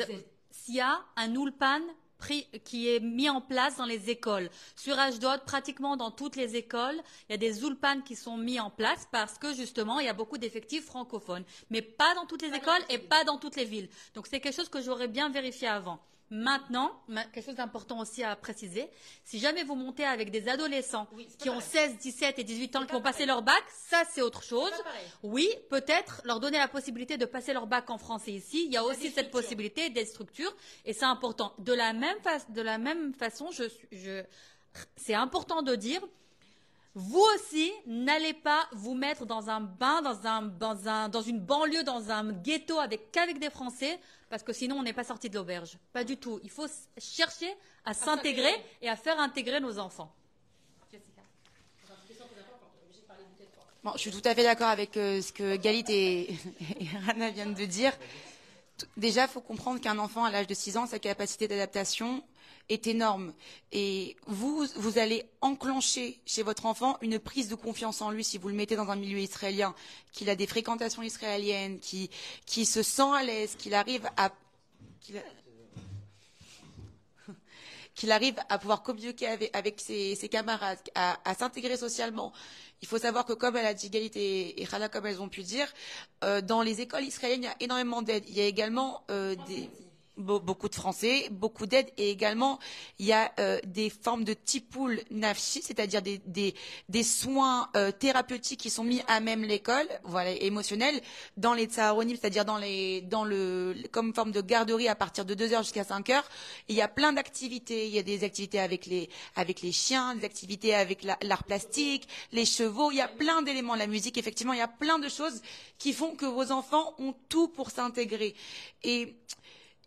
s'il y a un ulpan pris- qui est mis en place dans les écoles. Sur Ashdod, pratiquement dans toutes les écoles, il y a des ulpans qui sont mis en place parce que justement, il y a beaucoup d'effectifs francophones, mais pas dans toutes les écoles et pas dans toutes les villes. Donc c'est quelque chose que j'aurais bien vérifié avant. Maintenant, ma- quelque chose d'important aussi à préciser, si jamais vous montez avec des adolescents Oui, qui ont pareil. 16, 17 et 18 ans qui passer pareil. leur bac, ça c'est autre chose. Oui, peut-être leur donner la possibilité de passer leur bac en français ici. Il y a aussi cette structures. possibilité des structures et c'est important. De la même, de la même façon, je, suis- je, c'est important de dire, vous aussi, n'allez pas vous mettre dans un bain, dans, un, dans, un, dans une banlieue, dans un ghetto avec qu'avec des Français, parce que sinon on n'est pas sorti de l'auberge. Pas du tout. Il faut chercher à s'intégrer s'intégrer. et à faire intégrer nos enfants. Bon, je suis tout à fait d'accord avec euh, ce que Galit et, <laughs> et Rana viennent de dire. Déjà, il faut comprendre qu'un enfant à l'âge de 6 ans, sa capacité d'adaptation est énorme. Et vous, vous allez enclencher chez votre enfant une prise de confiance en lui si vous le mettez dans un milieu israélien, qu'il a des fréquentations israéliennes, qui, se sent à l'aise, qu'il arrive à... qu'il <laughs> arrive à pouvoir communiquer avec, ses, camarades, à, s'intégrer socialement. Il faut savoir que, comme elle a dit Galit et, Rana, comme elles ont pu dire, euh, dans les écoles israéliennes, il y a énormément d'aide. Il y a également euh, des, be- beaucoup de Français, beaucoup d'aide, et également il y a euh, des formes de tipoul nafshi, c'est-à-dire des, des, des soins euh, thérapeutiques qui sont mis à même l'école, voilà, émotionnels, dans les tsaharonim, c'est-à-dire dans les, dans le, comme forme de garderie à partir de 2 heures jusqu'à 5 heures. Il y a plein d'activités. Il y a des activités avec les, avec les chiens, des activités avec la- l'art plastique, les chevaux. Il y a plein d'éléments. La musique, effectivement, il y a plein de choses qui font que vos enfants ont tout pour s'intégrer. Et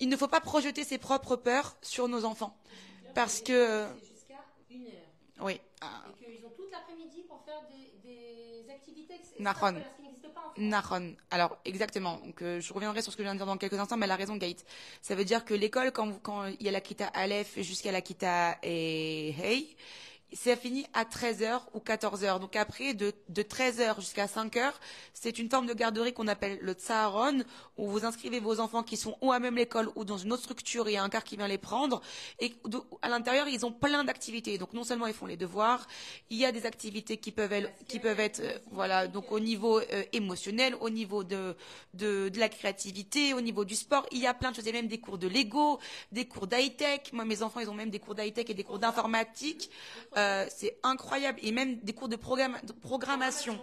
il ne faut pas projeter ses propres peurs sur nos enfants. Parce que, C'est jusqu'à une heure. oui, Et qu'ils ont toute l'après-midi pour faire des, des activités Nahon. Nahon. Alors, exactement. Donc, euh, je reviendrai sur ce que je viens de dire dans quelques instants, mais elle a raison, Gaït. Ça veut dire que l'école, quand il y a la Kita Aleph jusqu'à la Kita et Hey, c'est fini à 13h ou 14h. Donc après, de, de 13h jusqu'à 5h, c'est une forme de garderie qu'on appelle le Tsaharon, où vous inscrivez vos enfants qui sont ou à même l'école ou dans une autre structure, il y a un car qui vient les prendre. Et de- à l'intérieur, ils ont plein d'activités. Donc non seulement ils font les devoirs, il y a des activités qui peuvent être, qui peuvent être euh, voilà, donc au niveau euh, émotionnel, au niveau de, de, de la créativité, au niveau du sport. Il y a plein de choses. Il y a même des cours de Lego, des cours d'high-tech. Moi, mes enfants, ils ont même des cours d'high-tech et des cours d'informatique. Euh, c'est incroyable. Et même des cours de, programmation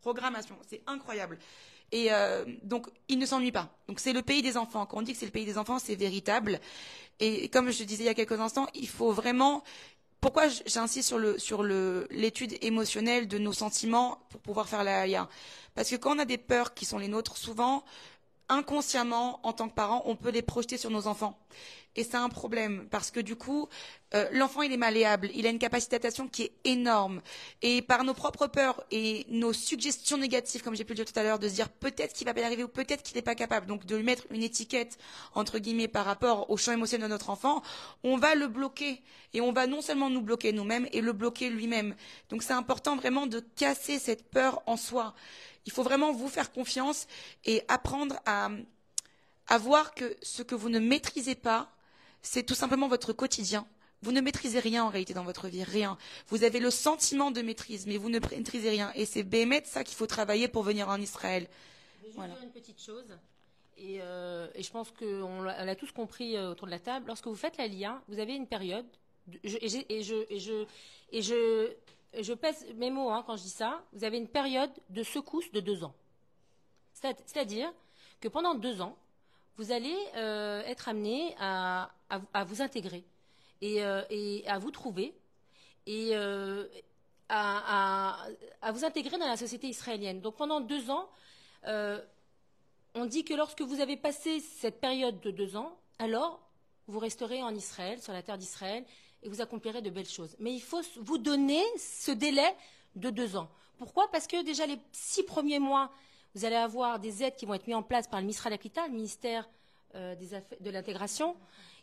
programmation. C'est incroyable. Et euh, donc, ils ne s'ennuient pas. Donc, c'est le pays des enfants. Quand on dit que c'est le pays des enfants, c'est véritable. Et comme je disais il y a quelques instants, il faut vraiment. Pourquoi j'insiste sur le sur l'étude émotionnelle de nos sentiments pour pouvoir faire la Parce que quand on a des peurs qui sont les nôtres, souvent inconsciemment, en tant que parent, on peut les projeter sur nos enfants. Et c'est un problème parce que du coup, euh, l'enfant il est malléable, il a une capacité d'adaptation qui est énorme. Et par nos propres peurs et nos suggestions négatives, comme j'ai pu le dire tout à l'heure, de se dire peut-être qu'il va y arriver ou peut-être qu'il n'est pas capable, donc de lui mettre une étiquette entre guillemets par rapport au champ émotionnel de notre enfant, on va le bloquer et on va non seulement nous bloquer nous-mêmes et le bloquer lui-même. Donc c'est important vraiment de casser cette peur en soi. Il faut vraiment vous faire confiance et apprendre à à voir que ce que vous ne maîtrisez pas, c'est tout simplement votre quotidien. Vous ne maîtrisez rien en réalité dans votre vie, rien. Vous avez le sentiment de maîtrise, mais vous ne maîtrisez rien. Et c'est Bémet ça qu'il faut travailler pour venir en Israël. Je vais Voilà. dire une petite chose. Et, euh, et je pense qu'on l'a tous compris euh, autour de la table. Lorsque vous faites la LIA, vous avez une période. de- je- et, je, et, je, et, je, et je pèse mes mots hein, quand je dis ça. Vous avez une période de secousse de deux ans. C'est- C'est-à-dire que pendant deux ans, vous allez euh, être amené à, vous intégrer et, euh, et à vous trouver et euh, à, vous intégrer dans la société israélienne. Donc pendant deux ans, on dit que lorsque vous avez passé cette période de deux ans, alors vous resterez en Israël, sur la terre d'Israël, et vous accomplirez de belles choses. Mais il faut vous donner ce délai de deux ans. Pourquoi? Parce que déjà les six premiers mois, vous allez avoir des aides qui vont être mises en place par le ministère d'Aquita, le ministère euh, de l'intégration,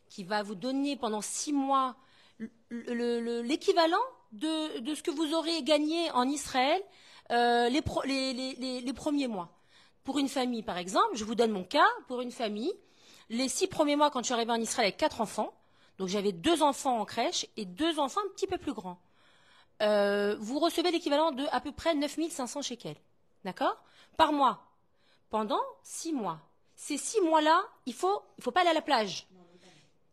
qui va vous donner pendant six mois le- le- le- l'équivalent de, de ce que vous aurez gagné en Israël euh, les premiers mois. Pour une famille, par exemple, je vous donne mon cas, pour une famille, les six premiers mois, quand je suis arrivée en Israël avec quatre enfants, donc j'avais deux enfants en crèche et deux enfants un petit peu plus grands, euh, vous recevez l'équivalent de à peu près 9500 shekels. D'accord? Par mois. Pendant six mois. Ces six mois-là, il faut, il faut pas aller à la plage.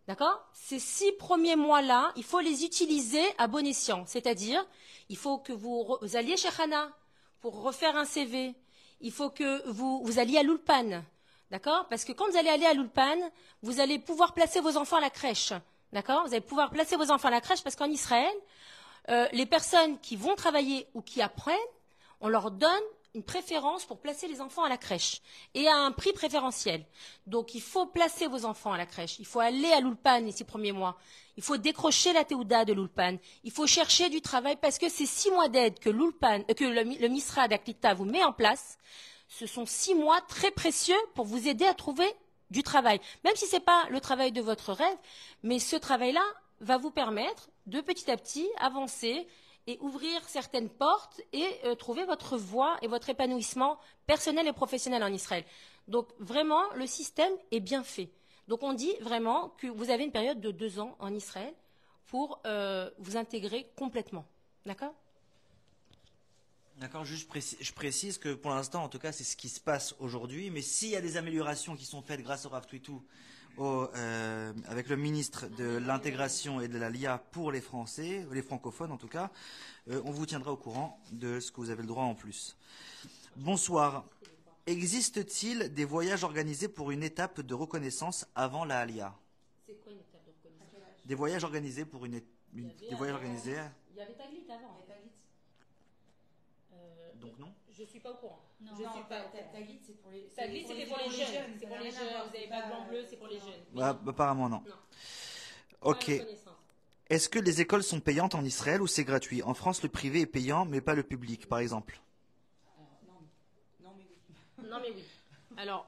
D'accord? Ces six premiers mois-là, il faut les utiliser à bon escient. C'est-à-dire, il faut que vous, alliez chez Hana pour refaire un CV. Il faut que vous, vous alliez à l'Ulpan. D'accord? Parce que quand vous allez aller à l'Ulpan, vous allez pouvoir placer vos enfants à la crèche. D'accord? Vous allez pouvoir placer vos enfants à la crèche parce qu'en Israël, euh, les personnes qui vont travailler ou qui apprennent, on leur donne une préférence pour placer les enfants à la crèche et à un prix préférentiel. Donc il faut placer vos enfants à la crèche, il faut aller à l'Ulpan les six premiers mois, il faut décrocher la Théouda de l'Ulpan, il faut chercher du travail parce que ces six mois d'aide que euh, que le, le Misra d'Aklita vous met en place, ce sont six mois très précieux pour vous aider à trouver du travail. Même si ce n'est pas le travail de votre rêve, mais ce travail-là va vous permettre de petit à petit avancer et ouvrir certaines portes et euh, trouver votre voie et votre épanouissement personnel et professionnel en Israël. Donc vraiment, le système est bien fait. Donc on dit vraiment que vous avez une période de deux ans en Israël pour euh, vous intégrer complètement. D'accord? D'accord, juste je précise que pour l'instant, en tout cas, c'est ce qui se passe aujourd'hui. Mais s'il y a des améliorations qui sont faites grâce au Rav Twitou, au, euh, avec le ministre de l'intégration et de la LIA pour les Français, les francophones en tout cas, euh, on vous tiendra au courant de ce que vous avez le droit en plus. Bonsoir. Existe-t-il des voyages organisés pour une étape de reconnaissance avant la LIA C'est quoi une étape de reconnaissance? Des voyages organisés pour une, é- une- des voyages organisés Il y avait Taglit avant. Euh, donc non? Je suis pas au courant. Non. je Non, suis pas au ta-. Taglit, c'est pour les. C'était pour les jeunes. C'est pour les Vous n'avez pas blanc-bleu, c'est pour les jeunes. Bah, Apparemment non. Non. Ok. Est-ce que les écoles sont payantes en Israël ou c'est gratuit? En France, le privé est payant, mais pas le public, par exemple. Non, mais oui. Non, mais oui. Alors,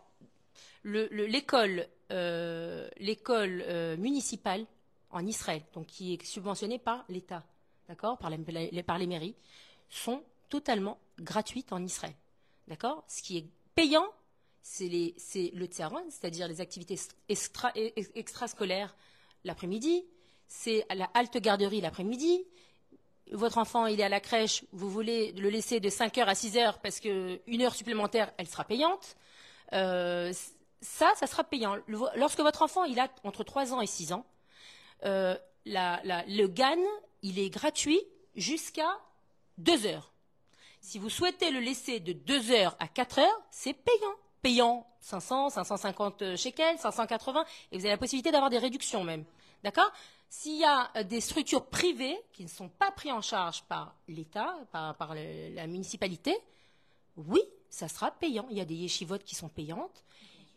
le- le- l'école, euh, l'école euh, municipale en Israël, donc qui est subventionnée par l'État, d'accord, par, par les mairies, sont totalement gratuites en Israël, d'accord? Ce qui est payant, c'est le tsaron, c'est-à-dire les activités ex- extrascolaires l'après-midi, c'est la halte garderie l'après-midi. Votre enfant, il est à la crèche, vous voulez le laisser de 5 heures à 6 heures parce que une heure supplémentaire, elle sera payante. Euh, ça, ça sera payant. Lorsque votre enfant, il a entre 3 ans et 6 ans, euh, le GAN, il est gratuit jusqu'à 2 heures. Si vous souhaitez le laisser de 2 heures à 4 heures, c'est payant. Payant 500, 550 shekels, 580, et vous avez la possibilité d'avoir des réductions même. D'accord? S'il y a euh, des structures privées qui ne sont pas prises en charge par l'État, par, par le- la municipalité, oui, ça sera payant. Il y a des yeshivot qui sont payantes.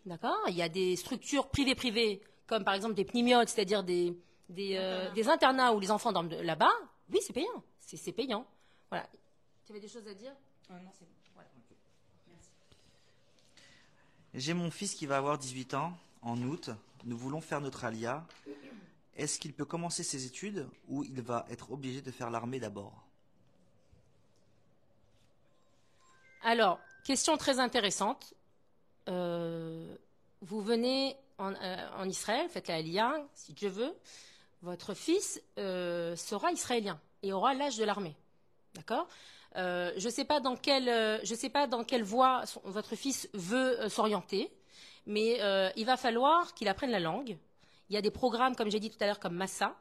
D'accord? Il y a des structures privées-privées, comme par exemple des pnimiotes, c'est-à-dire des, des, euh, des internats où les enfants dorment là-bas. Oui, c'est payant. C'est c'est payant. Voilà. Tu avais des choses à dire Ah non, c'est bon. Voilà. Merci. J'ai mon fils qui va avoir 18 ans en août. Nous voulons faire notre alia. Est-ce qu'il peut commencer ses études ou il va être obligé de faire l'armée d'abord? Alors, question très intéressante. Euh, vous venez en, euh, en Israël, faites la Aliyah, si Dieu veut. Votre fils euh, sera israélien et aura l'âge de l'armée. D'accord? Euh, Je ne sais pas dans quelle, euh, sais pas dans quelle voie votre fils veut euh, s'orienter, mais il va falloir qu'il apprenne la langue. Il y a des programmes, comme j'ai dit tout à l'heure, comme Massa,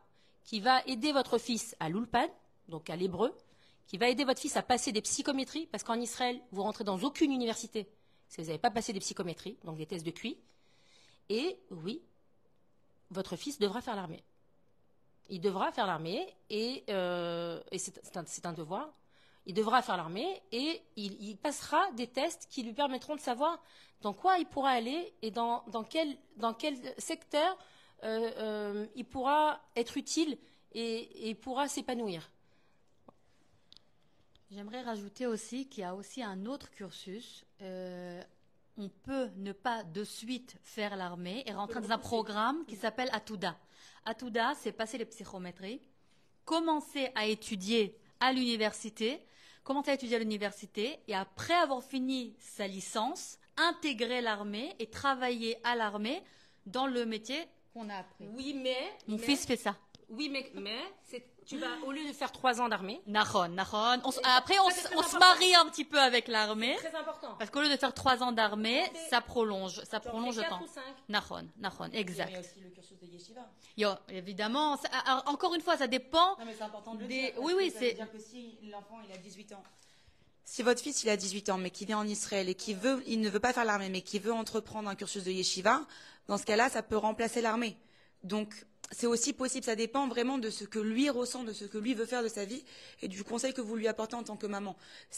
qui va aider votre fils à l'ulpan, donc à l'hébreu, qui va aider votre fils à passer des psychométries, parce qu'en Israël, vous rentrez dans aucune université si vous n'avez pas passé des psychométries, donc des tests de QI. Et oui, votre fils devra faire l'armée. Il devra faire l'armée, et, c'est un devoir. Il devra faire l'armée, et il, passera des tests qui lui permettront de savoir dans quoi il pourra aller et dans, dans, quel, secteur euh, euh, il pourra être utile et, pourra s'épanouir. J'aimerais rajouter aussi qu'il y a aussi un autre cursus. Euh, on peut ne pas de suite faire l'armée et rentrer dans un programme qui s'appelle Atouda. Atouda, c'est passer les psychométries, commencer à étudier à l'université, commencer à étudier à l'université et après avoir fini sa licence, intégrer l'armée et travailler à l'armée dans le métier qu'on a appris? Oui, mais. Mon mais- fils fait ça. Oui, mais, mais tu vas, au lieu de faire trois ans d'armée. Nahon, Nahon. Après, on, se marie un petit peu avec l'armée. Très important. Parce qu'au lieu de faire trois ans d'armée, ça prolonge, ça prolonge le quatre temps. ou cinq. Nahon, Nahon, exact. Il y a aussi le cursus de yeshiva. Yo, évidemment, ça- ah, ah, encore une fois, ça dépend. Non, mais c'est important de le Des- dire. oui, oui, c'est- veut dire que si l'enfant il a 18 ans. Si votre fils il a 18 ans mais qui vient en Israël et qui veut, il ne veut pas faire l'armée mais qui veut entreprendre un cursus de yeshiva, dans ce cas-là, ça peut remplacer l'armée. Donc c'est aussi possible, ça dépend vraiment de ce que lui ressent, de ce que lui veut faire de sa vie et du conseil que vous lui apportez en tant que maman.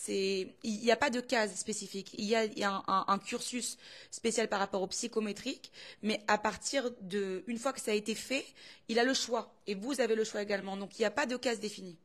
Il n'y a pas de case spécifique. Il y a, un, cursus spécial par rapport au psychométrique, mais à partir de, une fois que ça a été fait, il a le choix et vous avez le choix également. Donc il n'y a pas de case définie.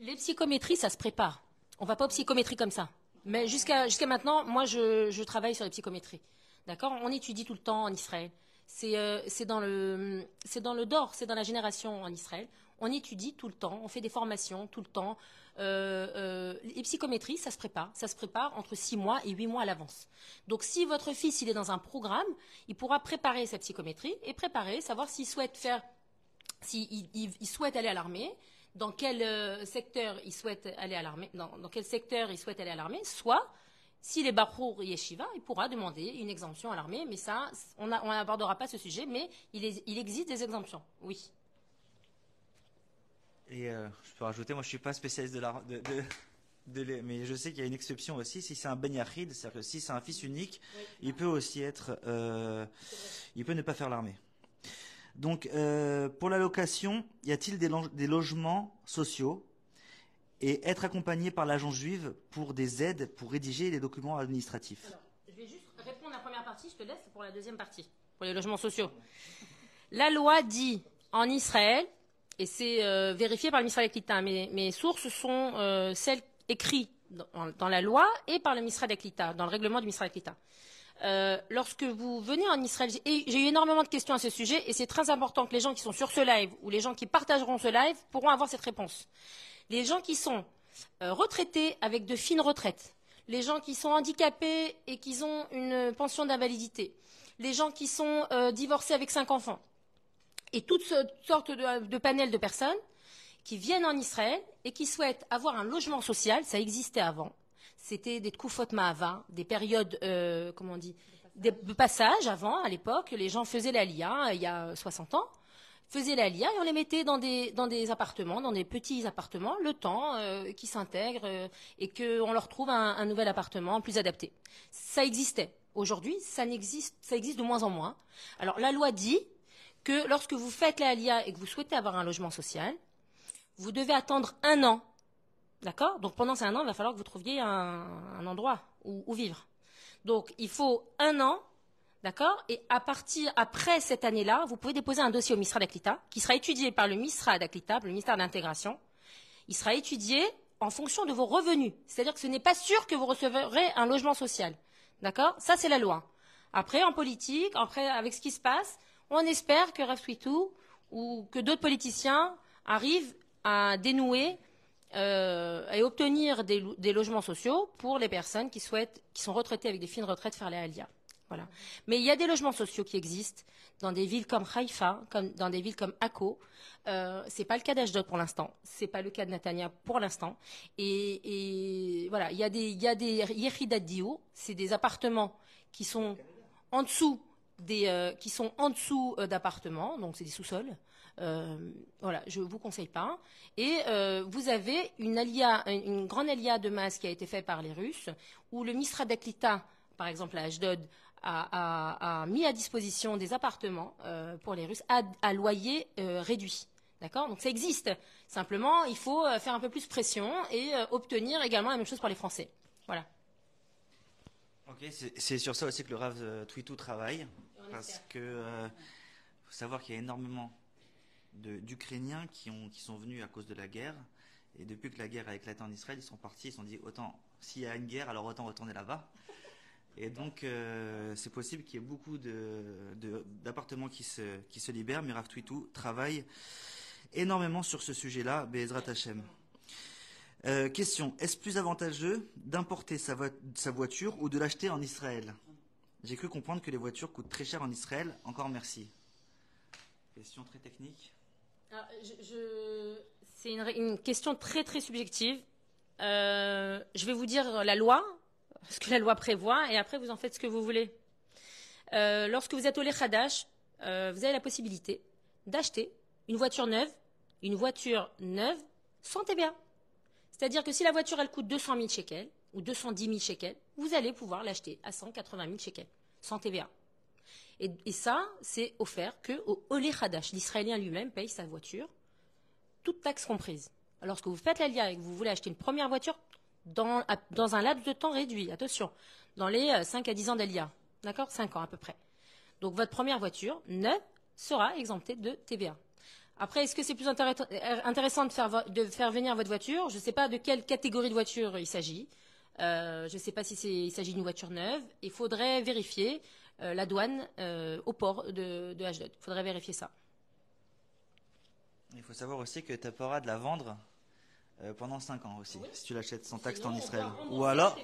Les psychométries, ça se prépare. On va pas aux psychométries comme ça. Mais jusqu'à jusqu'à maintenant, moi, je, je travaille sur les psychométries. D'accord? On étudie tout le temps en Israël. C'est euh, c'est dans le c'est dans le DOR, c'est dans la génération en Israël. On étudie tout le temps, on fait des formations tout le temps. Euh, euh, les psychométries, ça se prépare. Ça se prépare entre six mois et huit mois à l'avance. Donc, si votre fils il est dans un programme, il pourra préparer sa psychométrie et préparer, savoir s'il souhaite faire, s'il il- il- il souhaite aller à l'armée, dans quel secteur il souhaite aller à l'armée, dans quel secteur il souhaite aller à l'armée, soit s'il est Bachour Yeshiva, il pourra demander une exemption à l'armée, mais ça, on n'abordera pas ce sujet, mais il, est- il existe des exemptions, oui. Et euh, je peux rajouter, moi je suis pas spécialiste de la, de, de- de les- mais je sais qu'il y a une exception aussi. Si c'est un ben c'est-à-dire que si c'est un fils unique, il peut aussi être, euh, il peut ne pas faire l'armée. Donc euh, pour la location, y a-t-il des logements sociaux? Et être accompagné par l'agence juive pour des aides pour rédiger les documents administratifs je vais juste répondre à la première partie, je te laisse pour la deuxième partie, pour les logements sociaux. La loi dit en Israël, et c'est euh, vérifié par le ministère de l'État, mes, mes sources sont euh, celles écrites dans, la loi et par le ministère l'État, dans le règlement du ministère l'État. Euh, lorsque vous venez en Israël, j'ai eu énormément de questions à ce sujet, et c'est très important que les gens qui sont sur ce live ou les gens qui partageront ce live pourront avoir cette réponse. Les gens qui sont euh, retraités avec de fines retraites, les gens qui sont handicapés et qui ont une pension d'invalidité, les gens qui sont euh, divorcés avec cinq enfants, et toutes sortes de, panels de personnes qui viennent en Israël et qui souhaitent avoir un logement social, ça existait avant. C'était des Ma'ava, des périodes, euh, comment on dit, des- de passage avant, à l'époque, les gens faisaient la lia, il y a 60 ans, faisaient la et on les mettait dans des, appartements, dans des petits appartements, le temps euh, qui s'intègrent euh, et qu'on leur trouve un, nouvel appartement plus adapté. Ça existait. Aujourd'hui, ça n'existe, ça existe de moins en moins. Alors la loi dit que lorsque vous faites la lia et que vous souhaitez avoir un logement social, vous devez attendre un an. D'accord? Donc pendant ces un an, il va falloir que vous trouviez un, un endroit où, où vivre. Donc il faut un an, d'accord? Et à partir, après cette année-là, vous pouvez déposer un dossier au ministère d'Aklita, qui sera étudié par le ministère d'Aklita, le ministère de l'Intégration. Il sera étudié en fonction de vos revenus. C'est-à-dire que ce n'est pas sûr que vous recevrez un logement social. D'accord? Ça, c'est la loi. Après, en politique, après, avec ce qui se passe, on espère que Rav Switou ou que d'autres politiciens arrivent à dénouer euh, et obtenir des, lo- des logements sociaux pour les personnes qui sont retraitées avec des fines retraites faire les. Mais il y a des logements sociaux qui existent dans des villes comme Haïfa, dans des villes comme Akko. Euh, c'est pas le cas d'Ashdod pour l'instant. C'est pas le cas de Natania pour l'instant. Et, voilà, il y a des, il y c'est des appartements qui sont en dessous des, euh, euh, d'appartements, donc c'est des sous-sols. Euh, voilà, je vous conseille pas. Et euh, vous avez une grande alia de masse qui a été faite par les Russes, où le Misra d'Aklita, par exemple à Ashdod, a, a- a mis à disposition des appartements euh, pour les Russes à, à loyer euh, réduit. D'accord? Donc ça existe. Simplement, il faut euh, faire un peu plus pression et euh, obtenir également la même chose pour les Français. Voilà. Ok, c'est sur ça aussi que le Rav Twitou travaille, parce que faut savoir qu'il y a énormément d'Ukrainiens qui, ont- qui sont venus à cause de la guerre, et depuis que la guerre a éclaté en Israël, ils sont partis, ils se sont dit autant s'il y a une guerre, alors autant retourner là-bas. Et donc euh, c'est possible qu'il y ait beaucoup d'appartements qui se, qui se libèrent, mais Rav Twitou travaille énormément sur ce sujet-là, Bezrat Hashem. Euh, question est-ce plus avantageux d'importer sa, vo- sa voiture ou de l'acheter en Israël? J'ai cru comprendre que les voitures coûtent très cher en Israël. Encore merci. Question très technique. Alors, je- je- C'est une, une question très très subjective. Euh, je vais vous dire la loi, ce que la loi prévoit, et après vous en faites ce que vous voulez. Euh, lorsque vous êtes au Lechadash, euh, vous avez la possibilité d'acheter une voiture neuve, une voiture neuve sans TVA. C'est-à-dire que si la voiture elle coûte 200 000 shekels ou 210 000 shekels, vous allez pouvoir l'acheter à 180 000 shekels sans TVA. Et, ça, c'est offert que au Olé Hadash. L'Israélien lui-même paye sa voiture, toute taxe comprise. Lorsque vous faites l'ALIA et que vous voulez acheter une première voiture, dans, un laps de temps réduit, attention, dans les euh, 5 à 10 ans d'ALIA, d'accord? 5 ans à peu près. Donc votre première voiture, neuve, sera exemptée de TVA. Après, est-ce que c'est plus euh, intéressant de faire, venir votre voiture? Je ne sais pas de quelle catégorie de voiture il s'agit. Euh, je ne sais pas si il s'agit d'une voiture neuve. Il faudrait vérifier euh, la douane euh, au port de, de Ashdod. Il faudrait vérifier ça. Il faut savoir aussi que tu droit de la vendre euh, pendant 5 ans aussi, si tu l'achètes sans taxe en on Israël. Ou alors,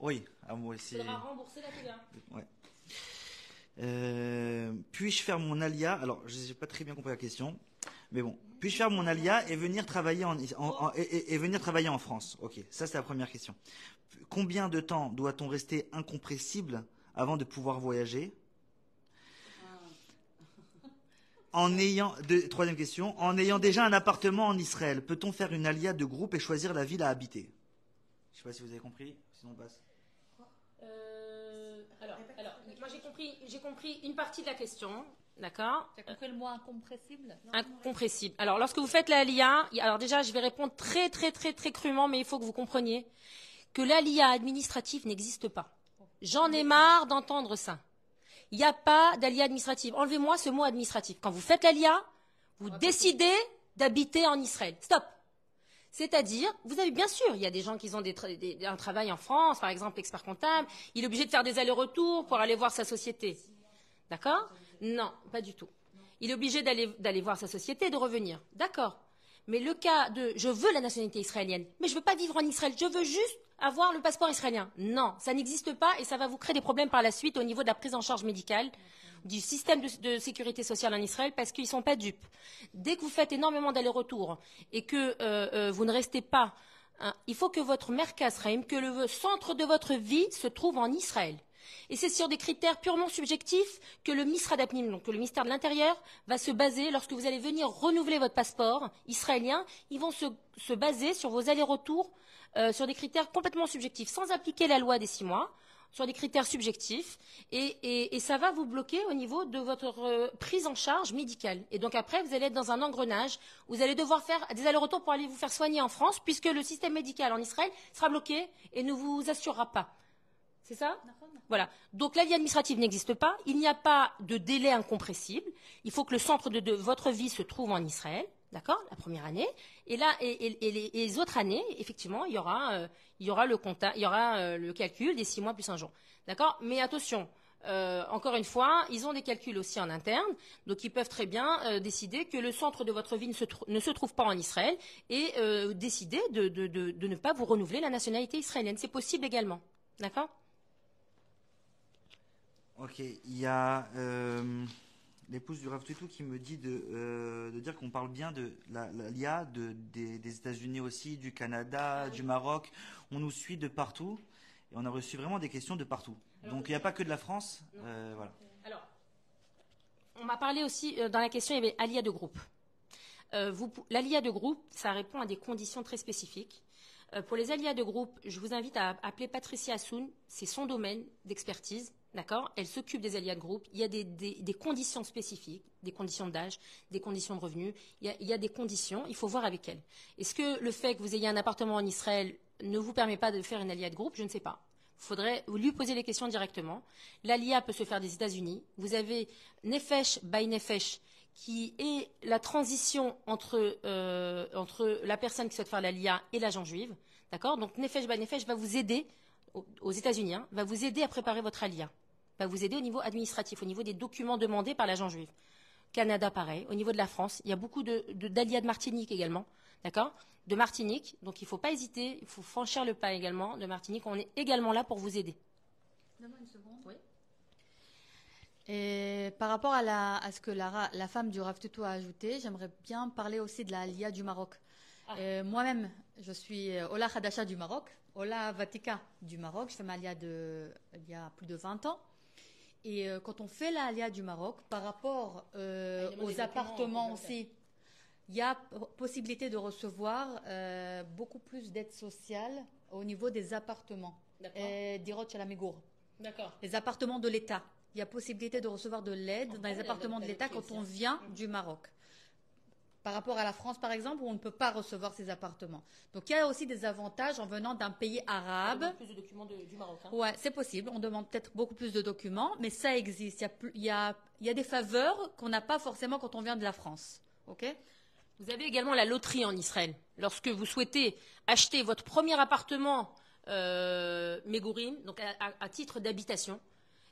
oui, ah, moi aussi. Il faudra rembourser la TVA. Euh, puis-je faire mon alia? Alors, je n'ai pas très bien compris la question, mais bon. Puis-je faire mon alia et venir travailler en, en- en- et, et- et venir travailler en France? Ok, ça c'est la première question. Combien de temps doit-on rester incompressible avant de pouvoir voyager? En ayant de- troisième question, en ayant déjà un appartement en Israël, peut-on faire une alia de groupe et choisir la ville à habiter? Je sais pas si vous avez compris, sinon on passe. Euh, alors, alors, moi j'ai compris, j'ai compris une partie de la question, d'accord? Tu as compris le mot incompressible? Incompressible. Alors, lorsque vous faites la LIA, alors déjà, je vais répondre très, très, très, très crûment, mais il faut que vous compreniez que la LIA administrative n'existe pas. J'en ai marre d'entendre ça. Il n'y a pas d'ALIA administrative. Enlevez-moi ce mot administratif. Quand vous faites la LIA, vous décidez d'habiter en Israël. Stop. C'est-à-dire, vous avez bien sûr, il y a des gens qui ont des tra- des- un travail en France, par exemple expert comptable, il est obligé de faire des allers-retours pour aller voir sa société. D'accord? Non, pas du tout. Il est obligé d'aller voir sa société et de revenir. D'accord. Mais le cas de je veux la nationalité israélienne, mais je veux pas vivre en Israël, je veux juste avoir le passeport israélien. Non, ça n'existe pas et ça va vous créer des problèmes par la suite au niveau de la prise en charge médicale du système de, sécurité sociale en Israël parce qu'ils sont pas dupes. Dès que vous faites énormément d'allers-retours et que euh, euh, vous ne restez pas, hein, il faut que votre merkaz que le centre de votre vie se trouve en Israël. Et c'est sur des critères purement subjectifs que le Misrad Apnim, donc que le ministère de l'Intérieur, va se baser lorsque vous allez venir renouveler votre passeport israélien. Ils vont se, se baser sur vos allers-retours euh, sur des critères complètement subjectifs, sans appliquer la loi des six mois, sur des critères subjectifs. Et, et- et ça va vous bloquer au niveau de votre euh, prise en charge médicale. Et donc après, vous allez être dans un engrenage. Vous allez devoir faire des allers-retours pour aller vous faire soigner en France, puisque le système médical en Israël sera bloqué et ne vous assurera pas. C'est ça Voilà. Donc la vie administrative n'existe pas. Il n'y a pas de délai incompressible. Il faut que le centre de, de votre vie se trouve en Israël. D'accord La première année. Et là, et, et- et les, et les autres années, effectivement, il y aura, euh, il y aura le compta, il y aura euh, le calcul des six mois plus un jour. D'accord Mais attention. euh, encore une fois, ils ont des calculs aussi en interne, donc ils peuvent très bien euh, décider que le centre de votre vie ne se, ne se trouve pas en Israël et euh, décider de, de- de- de ne pas vous renouveler la nationalité israélienne. C'est possible également. D'accord Ok, il y a euh, l'épouse du Rav Tutu qui me dit de, euh, de dire qu'on parle bien de la, la- l'IA de, des, des États-Unis aussi, du Canada, du Maroc. On nous suit de partout et on a reçu vraiment des questions de partout. Donc il n'y a pas que de la France. euh, voilà. Alors, on m'a parlé aussi, dans la question, il y avait alia de groupe. Vous L'alia de groupe, ça répond à des conditions très spécifiques. Pour les alias de groupe, je vous invite à appeler Patricia Assoun, c'est son domaine d'expertise, d'accord? Elle s'occupe des alias de groupe. Il y a des, conditions spécifiques, des conditions d'âge, des conditions de revenus. Il y, a, des conditions, il faut voir avec elle. Est-ce que le fait que vous ayez un appartement en Israël ne vous permet pas de faire une alia de groupe? Je ne sais pas. Il faudrait lui poser les questions directement. L'ALIA peut se faire des États-Unis. Vous avez Nefesh by Nefesh, qui est la transition entre, euh, la personne qui souhaite faire l'ALIA et l'agent juive. D'accord? Donc Nefesh by Nefesh va vous aider, aux, aux États-Unis, hein, va vous aider à préparer votre ALIA. Va vous aider au niveau administratif, au niveau des documents demandés par l'agent juif. Canada, pareil. Au niveau de la France, il y a beaucoup de, de, Martinique également. d'accord? De Martinique. Donc il ne faut pas hésiter, il faut franchir le pas également. De Martinique, on est également là pour vous aider. Donne-moi une seconde. Oui. Et par rapport à, la, à ce que la, la femme du Rav Tutu a ajouté, j'aimerais bien parler aussi de la LIA du Maroc. Ah. Euh, Moi-même, je suis euh, Ola Khadasha du Maroc, Ola Vatika du Maroc. Je fais ma LIA de, il y a plus de 20 ans. Et euh, quand on fait la du Maroc, par rapport euh, Ah, aux appartements aussi, il y a possibilité de recevoir euh, beaucoup plus d'aide sociale au niveau des appartements. D'accord. Dirot Chalamegour D'accord. les appartements de l'État. Il y a possibilité de recevoir de l'aide dans les appartements de l'État quand on vient du Maroc. Par rapport à la France, par exemple, où on ne peut pas recevoir ces appartements. Donc il y a aussi des avantages en venant d'un pays arabe. Plus de documents de- du Maroc. hein. Ouais, c'est possible. On demande peut-être beaucoup plus de documents, mais ça existe. Il y a, plus- il y a, il y a des faveurs qu'on n'a pas forcément quand on vient de la France. Ok? Vous avez également la loterie en Israël. Lorsque vous souhaitez acheter votre premier appartement euh, donc à, à- à titre d'habitation,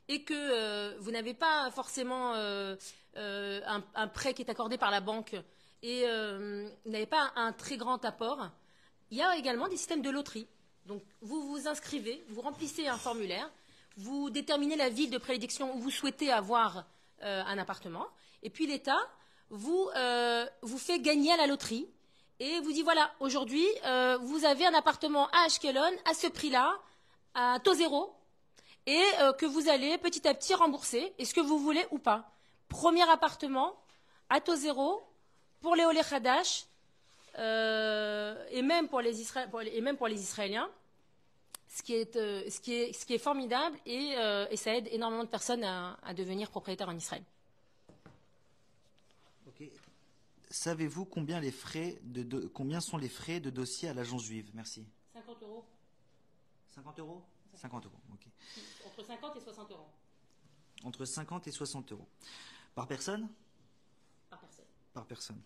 et que euh, vous n'avez pas forcément euh, euh, un, un prêt qui est accordé par la banque et euh, n'avez pas un, très grand apport, il y a également des systèmes de loterie. Donc vous vous inscrivez, vous remplissez un formulaire, vous déterminez la ville de prédiction où vous souhaitez avoir euh, un appartement, et puis l'État vous, euh, vous fait gagner à la loterie et vous dit voilà, aujourd'hui, euh, vous avez un appartement à Ashkelon à ce prix-là, à taux zéro, et que vous allez petit à petit rembourser, est-ce que vous voulez ou pas? Premier appartement à taux zéro pour les Olé Hadash, euh, et, même pour les Isra- pour les- et même pour les Israéliens, ce qui est, euh, ce qui est, ce qui est formidable, et, euh, et ça aide énormément de personnes à, à devenir propriétaires en Israël. Savez-vous combien, les frais de, do- combien sont les frais de dossier à l'agence juive? Merci. 50 euros 50 euros? 50 euros, ok. Entre 50 et 60 euros Entre 50 et 60 euros. Par personne? Par personne. Par personne.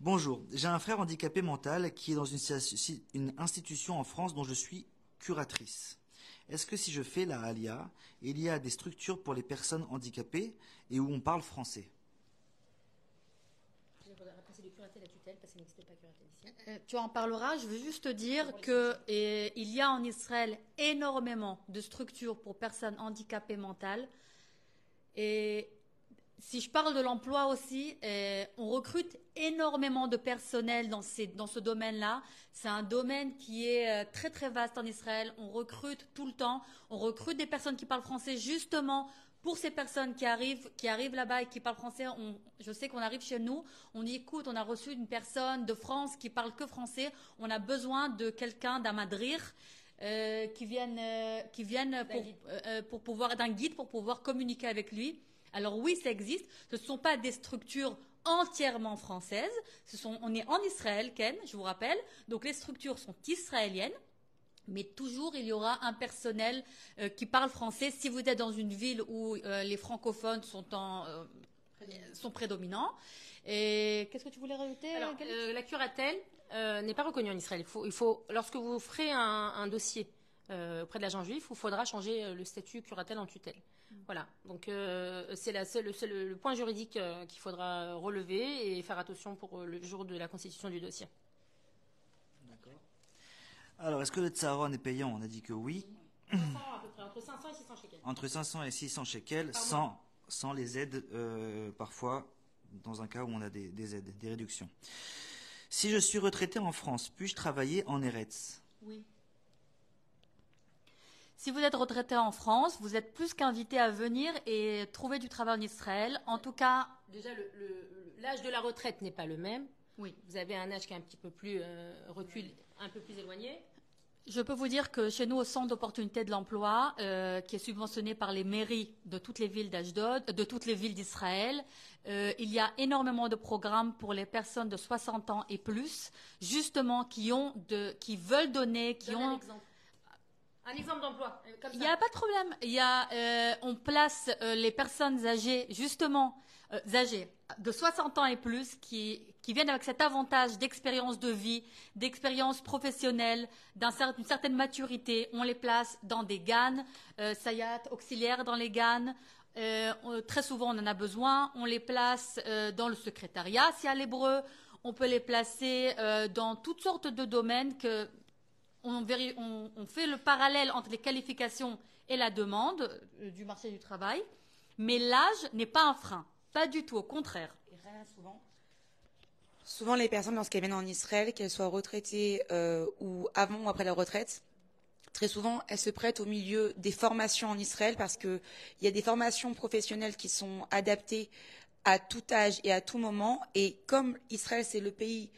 Bonjour, j'ai un frère handicapé mental qui est dans une, institution en France dont je suis curatrice. Est-ce que si je fais la ALIA, il y a des structures pour les personnes handicapées et où on parle français? Qu'il. Euh, tu en parleras. Je veux juste te dire que et, il y a en Israël énormément de structures pour personnes handicapées mentales. Et si je parle de l'emploi aussi, euh, on recrute énormément de personnel dans, ces, dans ce domaine-là. C'est un domaine qui est euh, très très vaste en Israël. On recrute tout le temps. On recrute des personnes qui parlent français justement pour ces personnes qui arrivent, qui arrivent là-bas et qui parlent français. On, je sais qu'on arrive chez nous, on dit écoute, on a reçu une personne de France qui parle que français. On a besoin de quelqu'un d'un madrir. euh, qui vienne, euh, qui vienne pour, euh, pour pouvoir d'un guide pour pouvoir communiquer avec lui. Alors oui, ça existe. Ce ne sont pas des structures entièrement françaises. Ce sont, on est en Israël, Ken, je vous rappelle. Donc les structures sont israéliennes. Mais toujours, il y aura un personnel euh, qui parle français. Si vous êtes dans une ville où euh, les francophones sont, en, euh, sont prédominants. Et qu'est-ce que tu voulais rajouter Alors, euh, la curatelle euh, n'est pas reconnue en Israël. Il faut, il faut, lorsque vous ferez un, un dossier euh, auprès de l'agent juif, il faudra changer le statut curatelle en tutelle. Voilà. Donc, euh, c'est le, point juridique euh, qu'il faudra relever et faire attention pour euh, le jour de la constitution du dossier. Alors, est-ce que le tsaron est payant? On a dit que oui. 500 à peu près, entre 500 et 600 shekels. Entre 500 et 600 shekels, sans, sans les aides, parfois, dans un cas où on a des, des aides, des réductions. Si je suis retraité en France, puis-je travailler en Eretz? Oui. Si vous êtes retraité en France, vous êtes plus qu'invité à venir et trouver du travail en Israël. En tout cas, Déjà, l'âge de la retraite n'est pas le même. oui. Vous avez un âge qui est un petit peu plus euh, recul, un peu plus éloigné. Je peux vous dire que chez nous, au centre d'opportunité de l'emploi, euh, qui est subventionné par les mairies de toutes les villes d'Ashdod, de toutes les villes d'Israël, euh, il y a énormément de programmes pour les personnes de 60 ans et plus, justement, qui ont de, qui veulent donner, qui Donne ont un exemple. Un exemple d'emploi, euh, Il n'y a pas de problème. Il y a, euh, on place euh, les personnes âgées, justement, euh, âgées de 60 ans et plus, qui, qui viennent avec cet avantage d'expérience de vie, d'expérience professionnelle, cer- d'une certaine maturité. On les place dans des GAN, sayat, auxiliaires dans les GAN. On- très souvent, on en a besoin. On les place dans le secrétariat, s'il y a l'hébreu. On peut les placer dans toutes sortes de domaines que on, fait le parallèle entre les qualifications et la demande euh, du marché du travail. Mais l'âge n'est pas un frein. Pas du tout, au contraire. Souvent, les personnes lorsqu'elles viennent en Israël, qu'elles soient retraitées euh, ou avant ou après la retraite, très souvent elles se prêtent au milieu des formations en Israël parce que il y a des formations professionnelles qui sont adaptées à tout âge et à tout moment. Et comme Israël c'est le pays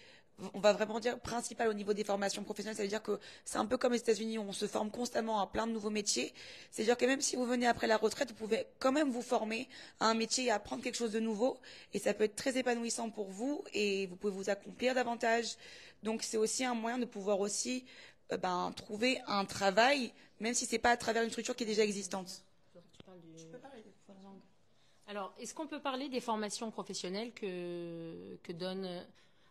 on va vraiment dire principal au niveau des formations professionnelles, ça veut dire que c'est un peu comme les États-Unis on se forme constamment à plein de nouveaux métiers. C'est-à-dire que même si vous venez après la retraite, vous pouvez quand même vous former à un métier et apprendre quelque chose de nouveau. Et ça peut être très épanouissant pour vous et vous pouvez vous accomplir davantage. Donc c'est aussi un moyen de pouvoir aussi euh, ben, trouver un travail, même si c'est pas à travers une structure qui est déjà existante. Alors, est-ce qu'on peut parler des formations professionnelles que, que donne.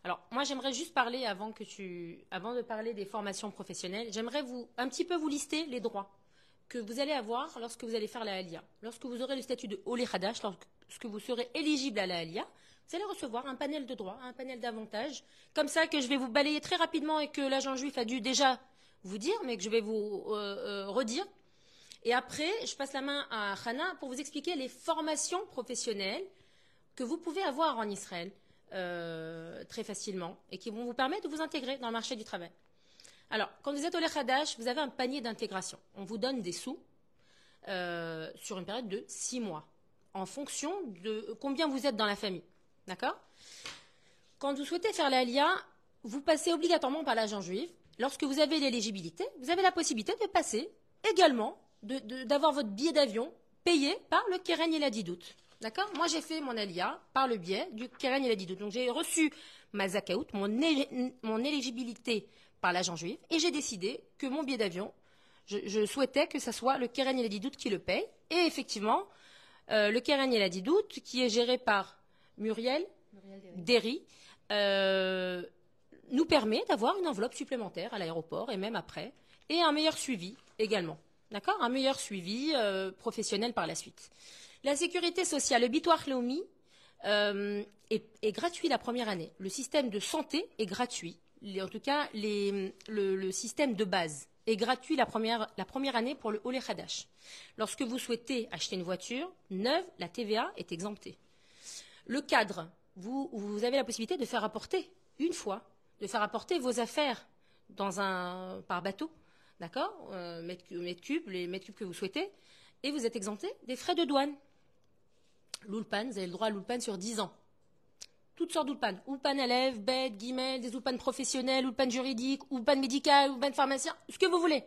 Alors, moi, j'aimerais juste parler avant de parler des formations professionnelles, j'aimerais un petit peu vous lister les droits que vous allez avoir lorsque vous allez faire la Alia. Lorsque vous aurez le statut de Oli Hadash, lorsque vous serez éligible à la Alia, vous allez recevoir un panel de droits, un panel d'avantages, comme ça que je vais vous balayer très rapidement et que l'agent juif a dû déjà vous dire, mais que je vais vous euh, euh, redire. Et après, je passe la main à Hana pour vous expliquer les formations professionnelles que vous pouvez avoir en Israël euh, très facilement et qui vont vous permettre de vous intégrer dans le marché du travail. Alors, quand vous êtes au Lechadash, vous avez un panier d'intégration. On vous donne des sous euh, sur une période de six mois, en fonction de combien vous êtes dans la famille. D'accord? Quand vous souhaitez faire l'ALIA, vous passez obligatoirement par l'agent juif. Lorsque vous avez l'éligibilité, vous avez la possibilité de passer également d'avoir votre billet d'avion payé par le Keren Yeladidout. D'accord Moi, j'ai fait mon alia par le biais du Keren Yeladidout. Donc, j'ai reçu ma zakaout, mon, mon éligibilité par l'agent juif, et j'ai décidé que mon billet d'avion, je, souhaitais que ce soit le Keren Yeladidout qui le paye. Et effectivement, euh, le Keren Yeladidout, qui est géré par Muriel Derry, euh, nous permet d'avoir une enveloppe supplémentaire à l'aéroport et même après, et un meilleur suivi également. D'accord? Un meilleur suivi euh, professionnel par la suite. La sécurité sociale, le Bitoire Leomi, euh, est, gratuit la première année. Le système de santé est gratuit. En tout cas, le, système de base est gratuit la première, année pour le Olé Hadash. Lorsque vous souhaitez acheter une voiture neuve, la TVA est exemptée. Le cadre, vous, avez la possibilité de faire apporter une fois, de faire apporter vos affaires dans un, par bateau, d'accord euh, mètres, cu- mètres cubes, les mètres cubes que vous souhaitez, et vous êtes exempté des frais de douane. L'Ulpan, vous avez le droit à l'Ulpan sur 10 ans. Toutes sortes d'Ulpan. Ulpan élève, bête, guillemets, des Ulpan professionnels, Ulpan juridiques, Ulpan médical, Ulpan pharmacien, ce que vous voulez.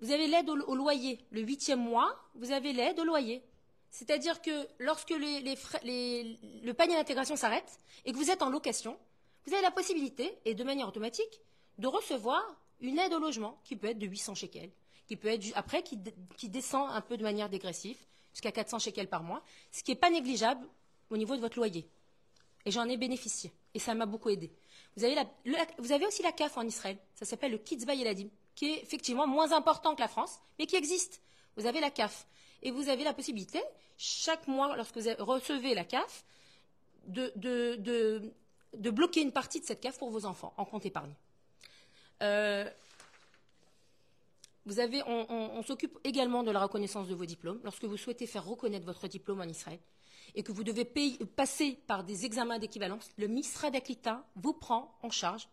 Vous avez l'aide au, loyer. Le huitième mois, vous avez l'aide au loyer. C'est-à-dire que lorsque le panier d'intégration s'arrête et que vous êtes en location, vous avez la possibilité, et de manière automatique, de recevoir une aide au logement qui peut être de 800 shekels, qui peut être après qui descend un peu de manière dégressive jusqu'à 400 shekels par mois, ce qui n'est pas négligeable au niveau de votre loyer. Et j'en ai bénéficié. Et ça m'a beaucoup aidé. Vous avez, aussi la CAF en Israël. Ça s'appelle le Kitzba Yeladim, qui est effectivement moins important que la France, mais qui existe. Vous avez la CAF. Et vous avez la possibilité, chaque mois, lorsque vous recevez la CAF, de- de bloquer une partie de cette CAF pour vos enfants en compte épargne. Euh, vous avez, on, s'occupe également de la reconnaissance de vos diplômes. Lorsque vous souhaitez faire reconnaître votre diplôme en Israël et que vous devez passer par des examens d'équivalence, le Misra d'Aklita vous prend en charge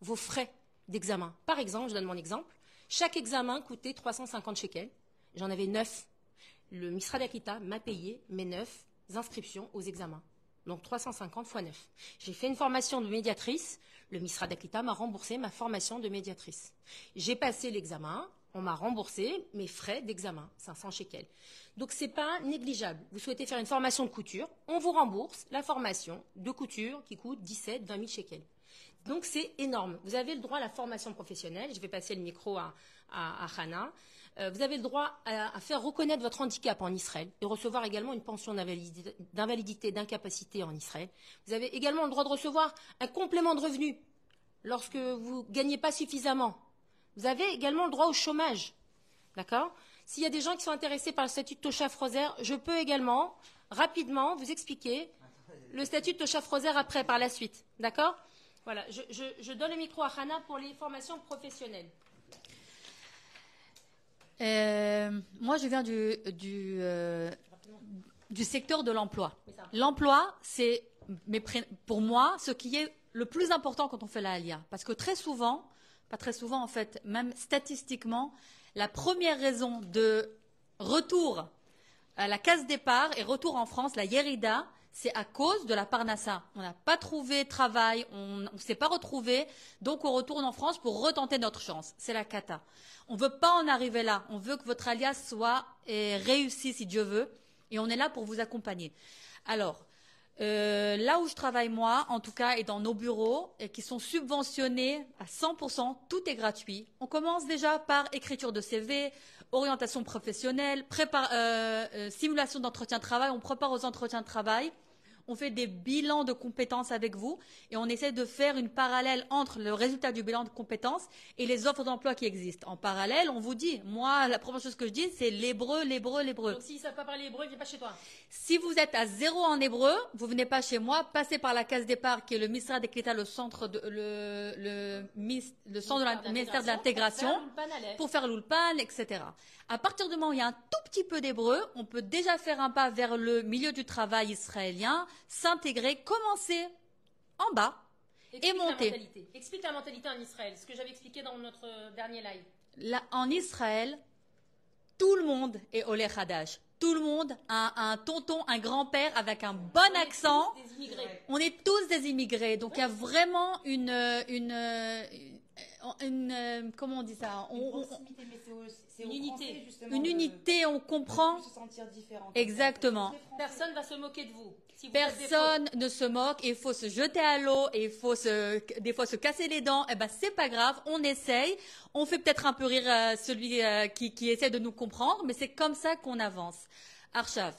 vos frais d'examen. Par exemple, je donne mon exemple. Chaque examen coûtait 350 shekels. J'en avais neuf. Le Misra d'Aklita m'a payé mes neuf inscriptions aux examens. Donc 350 fois 9. J'ai fait une formation de médiatrice. Le Misra d'Aklita m'a remboursé ma formation de médiatrice. J'ai passé l'examen. On m'a remboursé mes frais d'examen, 500 shekels. Donc c'est pas négligeable. Vous souhaitez faire une formation de couture, on vous rembourse la formation de couture qui coûte 17, 20 000 shekels. Donc c'est énorme. Vous avez le droit à la formation professionnelle. Je vais passer le micro à, à, Hana. Euh, vous avez le droit à, faire reconnaître votre handicap en Israël et recevoir également une pension d'invalidité, d'incapacité en Israël. Vous avez également le droit de recevoir un complément de revenu lorsque vous gagnez pas suffisamment. Vous avez également le droit au chômage. D'accord? S'il y a des gens qui sont intéressés par le statut de Tosha Frozer, je peux également rapidement vous expliquer le statut de Tosha Frozer après, par la suite. D'accord? Voilà, je, je- je donne le micro à Hana pour les formations professionnelles. Euh, moi, je viens du, du, euh, du secteur de l'emploi. L'emploi, c'est, pour moi, ce qui est le plus important quand on fait la alia. Parce que très souvent, pas très souvent en fait, même statistiquement, la première raison de retour à la case départ et retour en France, la Yerida, c'est à cause de la Parnassa. On n'a pas trouvé travail, on ne s'est pas retrouvé, donc on retourne en France pour retenter notre chance. C'est la cata. On ne veut pas en arriver là. On veut que votre alias soit réussi si Dieu veut, et on est là pour vous accompagner. Alors, euh, là où je travaille moi, en tout cas, et dans nos bureaux, et qui sont subventionnés à 100%, tout est gratuit. On commence déjà par écriture de CV, orientation professionnelle, euh, euh, simulation d'entretien de travail. On prépare aux entretiens de travail. On fait des bilans de compétences avec vous et on essaie de faire une parallèle entre le résultat du bilan de compétences et les offres d'emploi qui existent. En parallèle, on vous dit, moi, la première chose que je dis, c'est l'hébreu, l'hébreu, l'hébreu. Donc s'ils ne savent pas parler hébreu, ils ne viennent pas chez toi. Si vous êtes à zéro en hébreu, vous venez pas chez moi, passez par la case départ qui est le ministère des Clétas, le centre de, le, le, centre de la- ministère de l'intégration pour faire l'ulpan, etc. À partir du moment où il y a un tout petit peu d'hébreu, on peut déjà faire un pas vers le milieu du travail israélien, s'intégrer, commencer en bas et Explique la monter. mentalité. Explique la mentalité en Israël, ce que j'avais expliqué dans notre euh, dernier live. Là, en Israël, tout le monde est Olé Hadash. Tout le monde a un tonton, un grand-père avec un bon accent. Des immigrés. On est tous des immigrés, donc il y a vraiment une, euh, une, euh, une, une, euh, comment on dit ça On- Une on- proximité, mais c'est au- c'est Une unité. Français, justement, Une de- unité, on comprend de se sentir différent. exactement. Personne va se moquer de vous. Si vous faites des Personne ne se moque, et il faut se jeter à l'eau, et il faut se, des fois se casser les dents. Eh ben c'est pas grave, on essaye. On fait peut-être un peu rire euh, celui euh, qui, qui essaie de nous comprendre, mais c'est comme ça qu'on avance. Archav.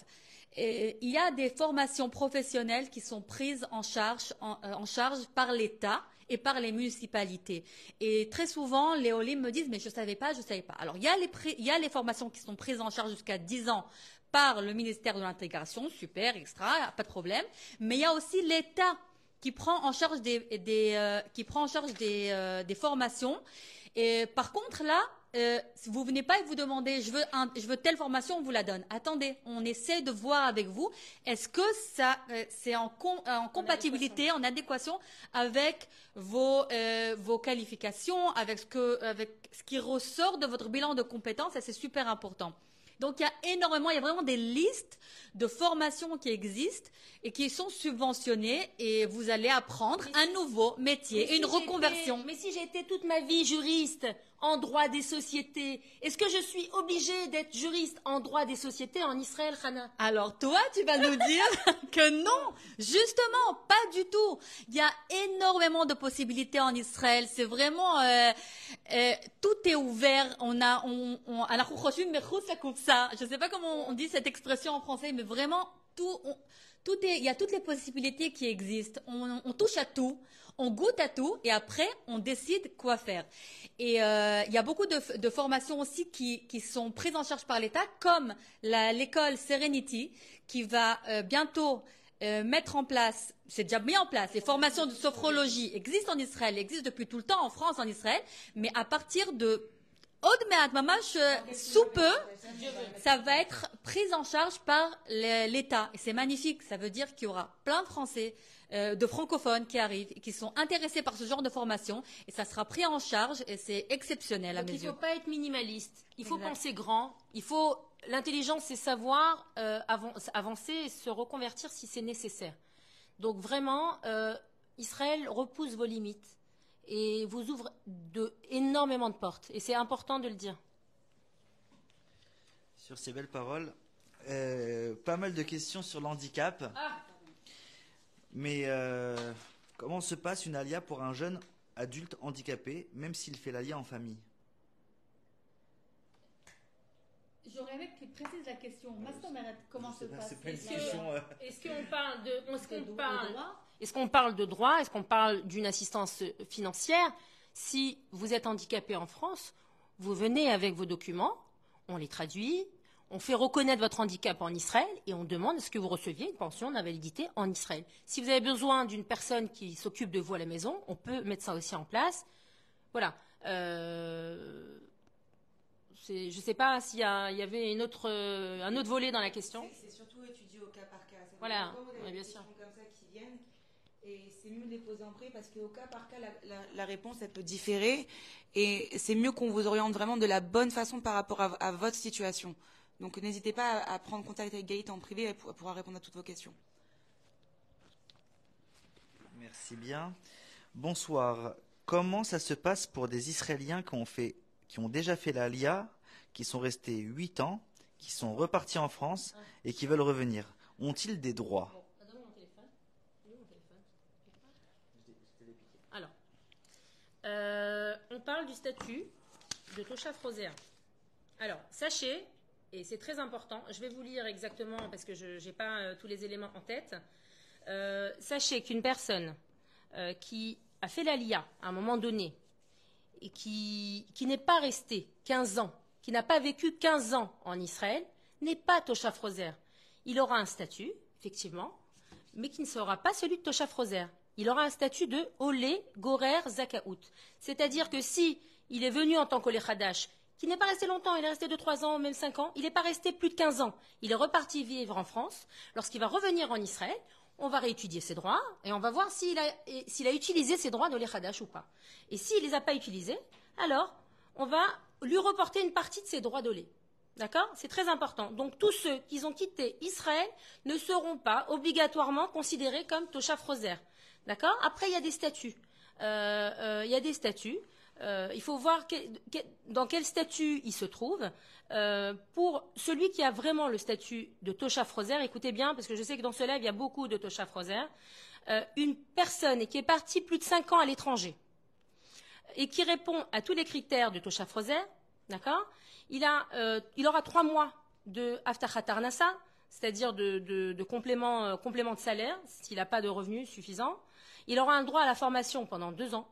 Et il y a des formations professionnelles qui sont prises en charge, en, euh, en charge par l'État et par les municipalités. Et très souvent, les OLIM me disent, mais je savais pas, je savais pas. Alors, il y a les, formations qui sont prises en charge jusqu'à 10 ans par le ministère de l'intégration, super, extra, pas de problème. Mais il y a aussi l'État qui prend en charge des, des euh, euh, des formations. Et par contre là, euh, vous venez pas et vous demandez, je veux un- je veux telle formation, on vous la donne. Attendez, on essaie de voir avec vous, est-ce que ça euh, c'est en, com- euh, en compatibilité, en adéquation avec vos euh, vos qualifications, avec ce que avec ce qui ressort de votre bilan de compétences, et c'est super important. Donc il y a énormément, il y a vraiment des listes de formations qui existent et qui sont subventionnées et vous allez apprendre un nouveau métier, si une j'étais- reconversion. Mais si été toute ma vie juriste en droit des sociétés, est-ce que je suis obligée d'être juriste en droit des sociétés en Israël, Hana Alors toi, tu vas nous dire <laughs> que non, justement, pas du tout. Il y a énormément de possibilités en Israël. C'est vraiment euh, euh, tout est ouvert. On a, on, on. Je sais pas comment on dit cette expression en français, mais vraiment tout, est, il y a toutes les possibilités qui existent. On, touche à tout, on goûte à tout, et après on décide quoi faire. Et euh, il y a beaucoup de, formations aussi qui, sont prises en charge par l'État, comme l'école Serenity, qui va euh, bientôt euh, mettre en place, c'est déjà mis en place, les formations de sophrologie existent en Israël, existent depuis tout le temps en France, en Israël, mais à partir de Mamash, euh, sous peu, ça va être pris en charge par l'État. Et c'est magnifique. Ça veut dire qu'il y aura plein de Français, euh, de francophones qui arrivent, qui sont intéressés par ce genre de formation. Et ça sera pris en charge et c'est exceptionnel à Donc mes il ne faut pas être minimaliste. Il faut Exact. penser grand. Il faut l'intelligence, c'est savoir euh, avan- avancer et se reconvertir si c'est nécessaire. Donc vraiment, euh, Israël repousse vos limites et vous ouvre de énormément de portes. Et c'est important de le dire. Sur ces belles paroles, euh, pas mal de questions sur l'handicap. Mais euh, comment se passe une alia pour un jeune adulte handicapé, même s'il fait l'alia en famille? J'aurais aimé que tu précises la question. comment Je sais pas, c'est pas une Est-ce question. euh, Est-ce qu'on parle de, est-ce qu'on parle, est-ce qu'on parle de droit? Est-ce qu'on parle d'une assistance financière? Si vous êtes handicapé en France, vous venez avec vos documents, on les traduit, on fait reconnaître votre handicap en Israël et on demande est-ce que vous receviez une pension d'invalidité en Israël. Si vous avez besoin d'une personne qui s'occupe de vous à la maison, on peut mettre ça aussi en place. Voilà. Euh, je ne sais pas s'il y, avait une autre, euh, un autre volet dans la question. C'est surtout étudié au cas par cas. Voilà. bien sûr. comme ça qui viennent, et c'est mieux de les poser en pré parce qu'au cas par cas, la, la- la réponse elle peut différer et c'est mieux qu'on vous oriente vraiment de la bonne façon par rapport à, à votre situation. Donc n'hésitez pas à, à prendre contact avec Gaït en privé, elle pour- pourra répondre à toutes vos questions. Merci bien. Bonsoir. Comment ça se passe pour des Israéliens qui ont, fait, qui ont déjà fait la LIA, qui sont restés 8 ans, qui sont repartis en France et qui veulent revenir? Ont-ils des droits Alors, euh, on parle du statut de Tosha Frozer. Alors, sachez, et c'est très important, je vais vous lire exactement parce que je n'ai pas euh, tous les éléments en tête. Euh, sachez qu'une personne qui a fait la LIA à un moment donné et qui, n'est pas restée 15 ans, qui n'a pas vécu 15 ans en Israël, n'est pas Tosha Frozer. Il aura un statut, effectivement, mais qui ne sera pas celui de Tosha Frozer. Il aura un statut de Olé Gorer Zakaout. C'est-à-dire que si il est venu en tant qu'Olé Hadash, qui n'est pas resté longtemps, il est resté de 3 ans, même 5 ans, il n'est pas resté plus de 15 ans, il est reparti vivre en France, lorsqu'il va revenir en Israël, on va réétudier ses droits et on va voir s'il a, utilisé ses droits d'Olé Hadash ou pas. Et s'il ne les a pas utilisés, alors on va lui reporter une partie de ses droits d'Olé. D'accord? C'est très important. Donc tous ceux qui ont quitté Israël ne seront pas obligatoirement considérés comme Tosha Frozer. D'accord? Après, il y a des statuts. Euh, euh, il y a des statuts. Euh, il faut voir dans quel statut il se trouve. Pour celui qui a vraiment le statut de Tosha Frozer, écoutez bien, parce que je sais que dans ce live, il y a beaucoup de Tosha Frozer. Euh, une personne qui est partie plus de 5 ans à l'étranger et qui répond à tous les critères de Tosha Frozer, d'accord? Il, il aura trois mois de Aftachat Arnasa, c'est-à-dire de, de- complément de salaire, s'il n'a pas de revenus suffisants. Il aura un droit à la formation pendant deux ans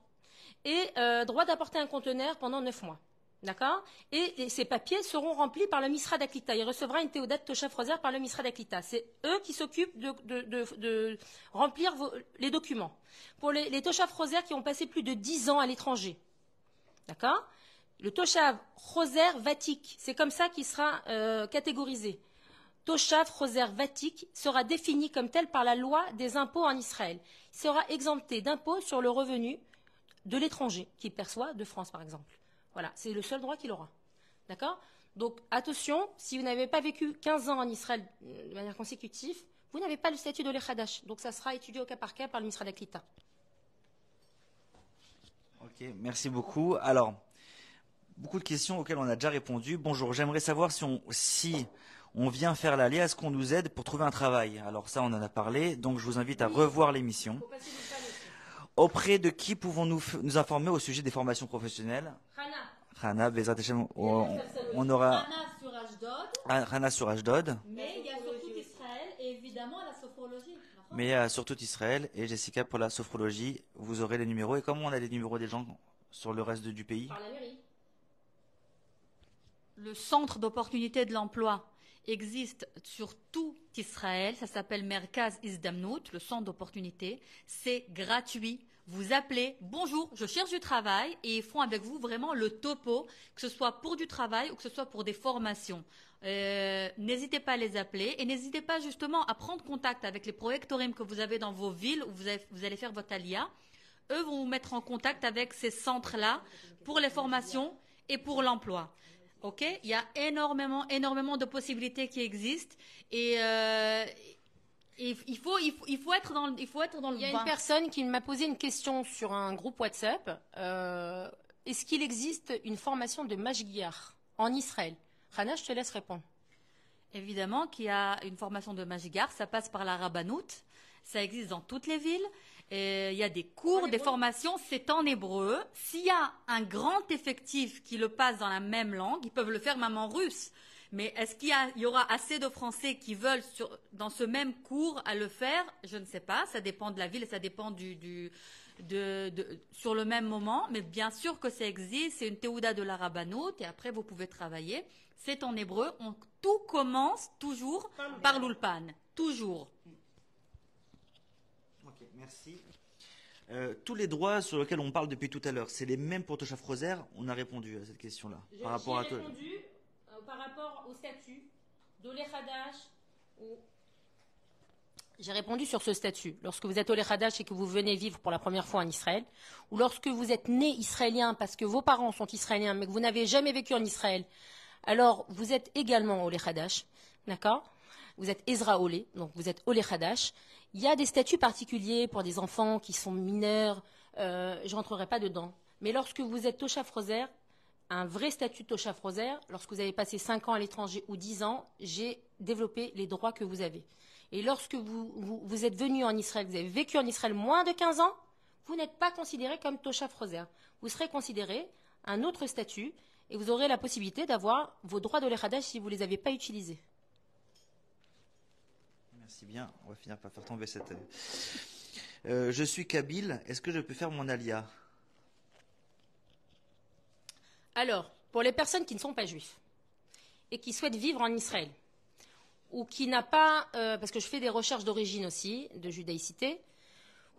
et euh, droit d'apporter un conteneur pendant neuf mois. D'accord? Et, ces papiers seront remplis par le Misra d'Aklita. Il recevra une théodate Tosha Frozer par le Misra d'Aklita. C'est eux qui s'occupent de, remplir les documents. Pour les, les Tosha Frozer qui ont passé plus de dix ans à l'étranger, D'accord? Le Toshav Roser Vatik, c'est comme ça qu'il sera euh, catégorisé. Toshav Roser Vatik sera défini comme tel par la loi des impôts en Israël. Il sera exempté d'impôts sur le revenu de l'étranger qu'il perçoit de France, par exemple. Voilà, c'est le seul droit qu'il aura. D'accord? Donc, attention, si vous n'avez pas vécu 15 ans en Israël euh, de manière consécutive, vous n'avez pas le statut de l'Echadash. Donc, ça sera étudié au cas par cas par le ministre d'Aklita. Ok, merci beaucoup. Alors, beaucoup de questions auxquelles on a déjà répondu. Bonjour, j'aimerais savoir si on, si on vient faire l'allée, est-ce qu'on nous aide pour trouver un travail. Alors ça, on en a parlé, donc je vous invite à revoir l'émission. Auprès de qui pouvons-nous nous informer au sujet des formations professionnelles? Rana, Hashem, on, on aura Rana sur Ashdod, mais il y a surtout Israël et évidemment la sophrologie. mais euh, sur tout Israël, et Jessica pour la sophrologie, vous aurez les numéros. Et comment on a les numéros des gens sur le reste du pays? Par la mairie. Le centre d'opportunité de l'emploi existe sur tout Israël. Ça s'appelle Merkaz Izdamnout, le centre d'opportunité. C'est gratuit. Vous appelez, bonjour, je cherche du travail et ils font avec vous vraiment le topo, que ce soit pour du travail ou que ce soit pour des formations. Euh, n'hésitez pas à les appeler et n'hésitez pas justement à prendre contact avec les projectoriums que vous avez dans vos villes où vous, vous allez faire votre alia. Eux vont vous mettre en contact avec ces centres-là pour les formations et pour l'emploi. Ok, il y a énormément, énormément de possibilités qui existent et, euh, il faut, il faut, il faut être dans, il faut être dans le Il y a bain. une personne qui m'a posé une question sur un groupe WhatsApp. Euh, Est-ce qu'il existe une formation de Mashgiar en Israël? Rana, je te laisse répondre. Évidemment qu'il y a une formation de Magigar, ça passe par la Rabbanout, ça existe dans toutes les villes. Et il y a des cours, des formations, c'est en hébreu. S'il y a un grand effectif qui le passe dans la même langue, ils peuvent le faire même en russe. Mais est-ce qu'il y, aura assez de Français qui veulent sur- dans ce même cours à le faire? Je ne sais pas. Ça dépend de la ville et ça dépend du, du, de, de- sur le même moment, mais bien sûr que ça existe, c'est une théouda de la rabbanout, et après vous pouvez travailler. C'est en hébreu, on, tout commence toujours par l'ulpan, toujours. Merci. Euh, tous les droits sur lesquels on parle depuis tout à l'heure, c'est les mêmes pour Tosha Frozer On a répondu à cette question-là. Par rapport à répondu euh, par rapport au statut d'Olé Hadash ou... J'ai répondu sur ce statut. Lorsque vous êtes Olé Hadash et que vous venez vivre pour la première fois en Israël, ou lorsque vous êtes né israélien parce que vos parents sont israéliens mais que vous n'avez jamais vécu en Israël, alors vous êtes également Olé Hadash, d'accord? Vous êtes Ezra Olé, donc vous êtes Olé Hadash. Il y a des statuts particuliers pour des enfants qui sont mineurs, euh, je rentrerai pas dedans. Mais lorsque vous êtes Tosha Frozer, un vrai statut Tosha Frozer, lorsque vous avez passé 5 ans à l'étranger ou 10 ans, j'ai développé les droits que vous avez. Et lorsque vous êtes venu en Israël, vous avez vécu en Israël moins de 15 ans, vous n'êtes pas considéré comme Tosha Frozer. Vous serez considéré un autre statut et vous aurez la possibilité d'avoir vos droits de l'Echadash si vous ne les avez pas utilisés. Merci bien. On va finir par faire tomber cette. euh, euh, je suis Kabyle. Est-ce que je peux faire mon alia? Alors, pour les personnes qui ne sont pas juifs et qui souhaitent vivre en Israël, ou qui n'a pas, euh, parce que je fais des recherches d'origine aussi, de judaïcité,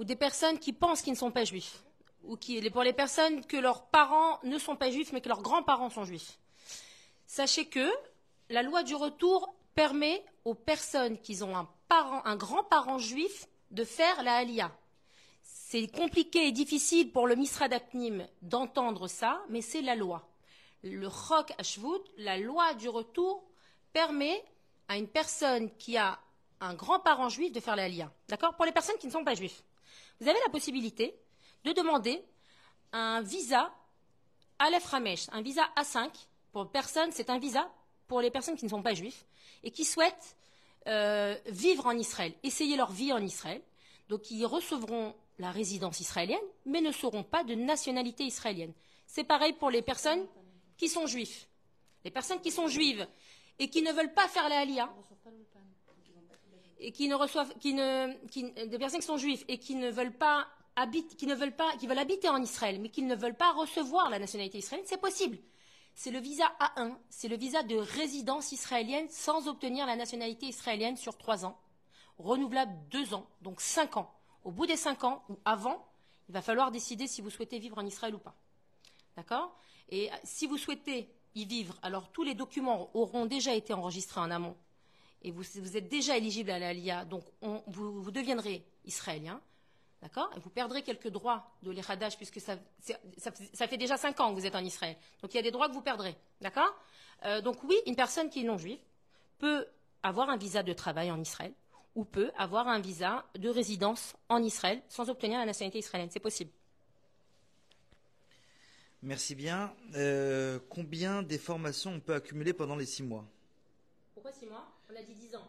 ou des personnes qui pensent qu'ils ne sont pas juifs, ou qui, pour les personnes que leurs parents ne sont pas juifs, mais que leurs grands-parents sont juifs. Sachez que la loi du retour permet aux personnes qui ont un, un grand-parent juif de faire la Aliyah. C'est compliqué et difficile pour le Misra d'Aknim d'entendre ça, mais c'est la loi. Le Chok Hashvut, la loi du retour, permet à une personne qui a un grand-parent juif de faire la Aliyah. D'accord? Pour les personnes qui ne sont pas juifs. Vous avez la possibilité de demander un visa Aleph Ramesh, un visa A5 pour personnes, c'est un visa pour les personnes qui ne sont pas juifs et qui souhaitent euh, vivre en Israël, essayer leur vie en Israël. Donc ils recevront la résidence israélienne, mais ne seront pas de nationalité israélienne. C'est pareil pour les personnes qui sont juifs. Les personnes qui sont juives et qui ne veulent pas faire la Aliyah, et qui ne reçoivent, qui ne, des personnes qui sont juives et qui ne veulent pas qui ne veulent pas, qui veulent habiter en Israël, mais qui ne veulent pas recevoir la nationalité israélienne, c'est possible. C'est le visa A1, c'est le visa de résidence israélienne sans obtenir la nationalité israélienne sur trois ans, renouvelable deux ans, donc cinq ans. Au bout des cinq ans ou avant, il va falloir décider si vous souhaitez vivre en Israël ou pas. D'accord? Et si vous souhaitez y vivre, alors tous les documents auront déjà été enregistrés en amont. Et vous, êtes déjà éligible à l'ALIA, donc on- vous, vous deviendrez israélien, d'accord? Vous perdrez quelques droits de l'Echadash, puisque ça, c'est- ça, ça fait déjà cinq ans que vous êtes en Israël. Donc il y a des droits que vous perdrez, d'accord? Euh, Donc oui, une personne qui est non juive peut avoir un visa de travail en Israël, ou peut avoir un visa de résidence en Israël sans obtenir la nationalité israélienne. C'est possible. Merci bien. Euh, combien des formations on peut accumuler pendant les six mois? Pourquoi six mois? On a dit dix ans.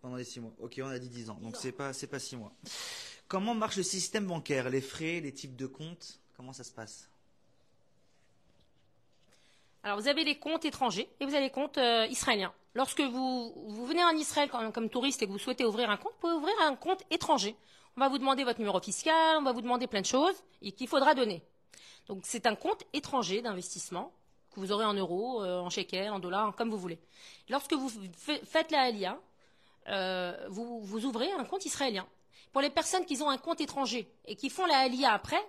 Pendant les six mois. Ok, on a dit 10 ans. Donc c'est pas c'est pas six mois. Comment marche le système bancaire Les frais, les types de comptes? Comment ça se passe? Alors, vous avez les comptes étrangers et vous avez les comptes euh, israéliens. Lorsque vous, venez en Israël comme, touriste et que vous souhaitez ouvrir un compte, vous pouvez ouvrir un compte étranger. On va vous demander votre numéro fiscal, on va vous demander plein de choses et qu'il faudra donner. Donc, c'est un compte étranger d'investissement que vous aurez en euros, euh, en shekels, en dollars, comme vous voulez. Lorsque vous fa- faites la Aliyah, euh, vous, vous ouvrez un compte israélien. Pour les personnes qui ont un compte étranger et qui font la Aliyah après,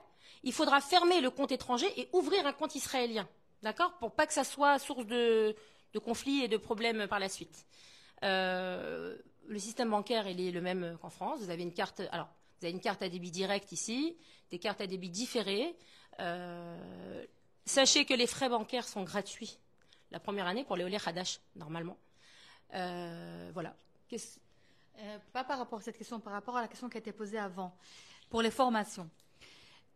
il faudra fermer le compte étranger et ouvrir un compte israélien. D'accord? Pour pas que ça soit source de, conflits et de problèmes par la suite. Euh, le système bancaire, il est le même qu'en France. Vous avez une carte, à débit direct ici, des cartes à débit différées. Euh, sachez que les frais bancaires sont gratuits la première année pour les Olé Hadash, normalement. Euh, voilà. Euh, pas par rapport à cette question, par rapport à la question qui a été posée avant. Pour les formations.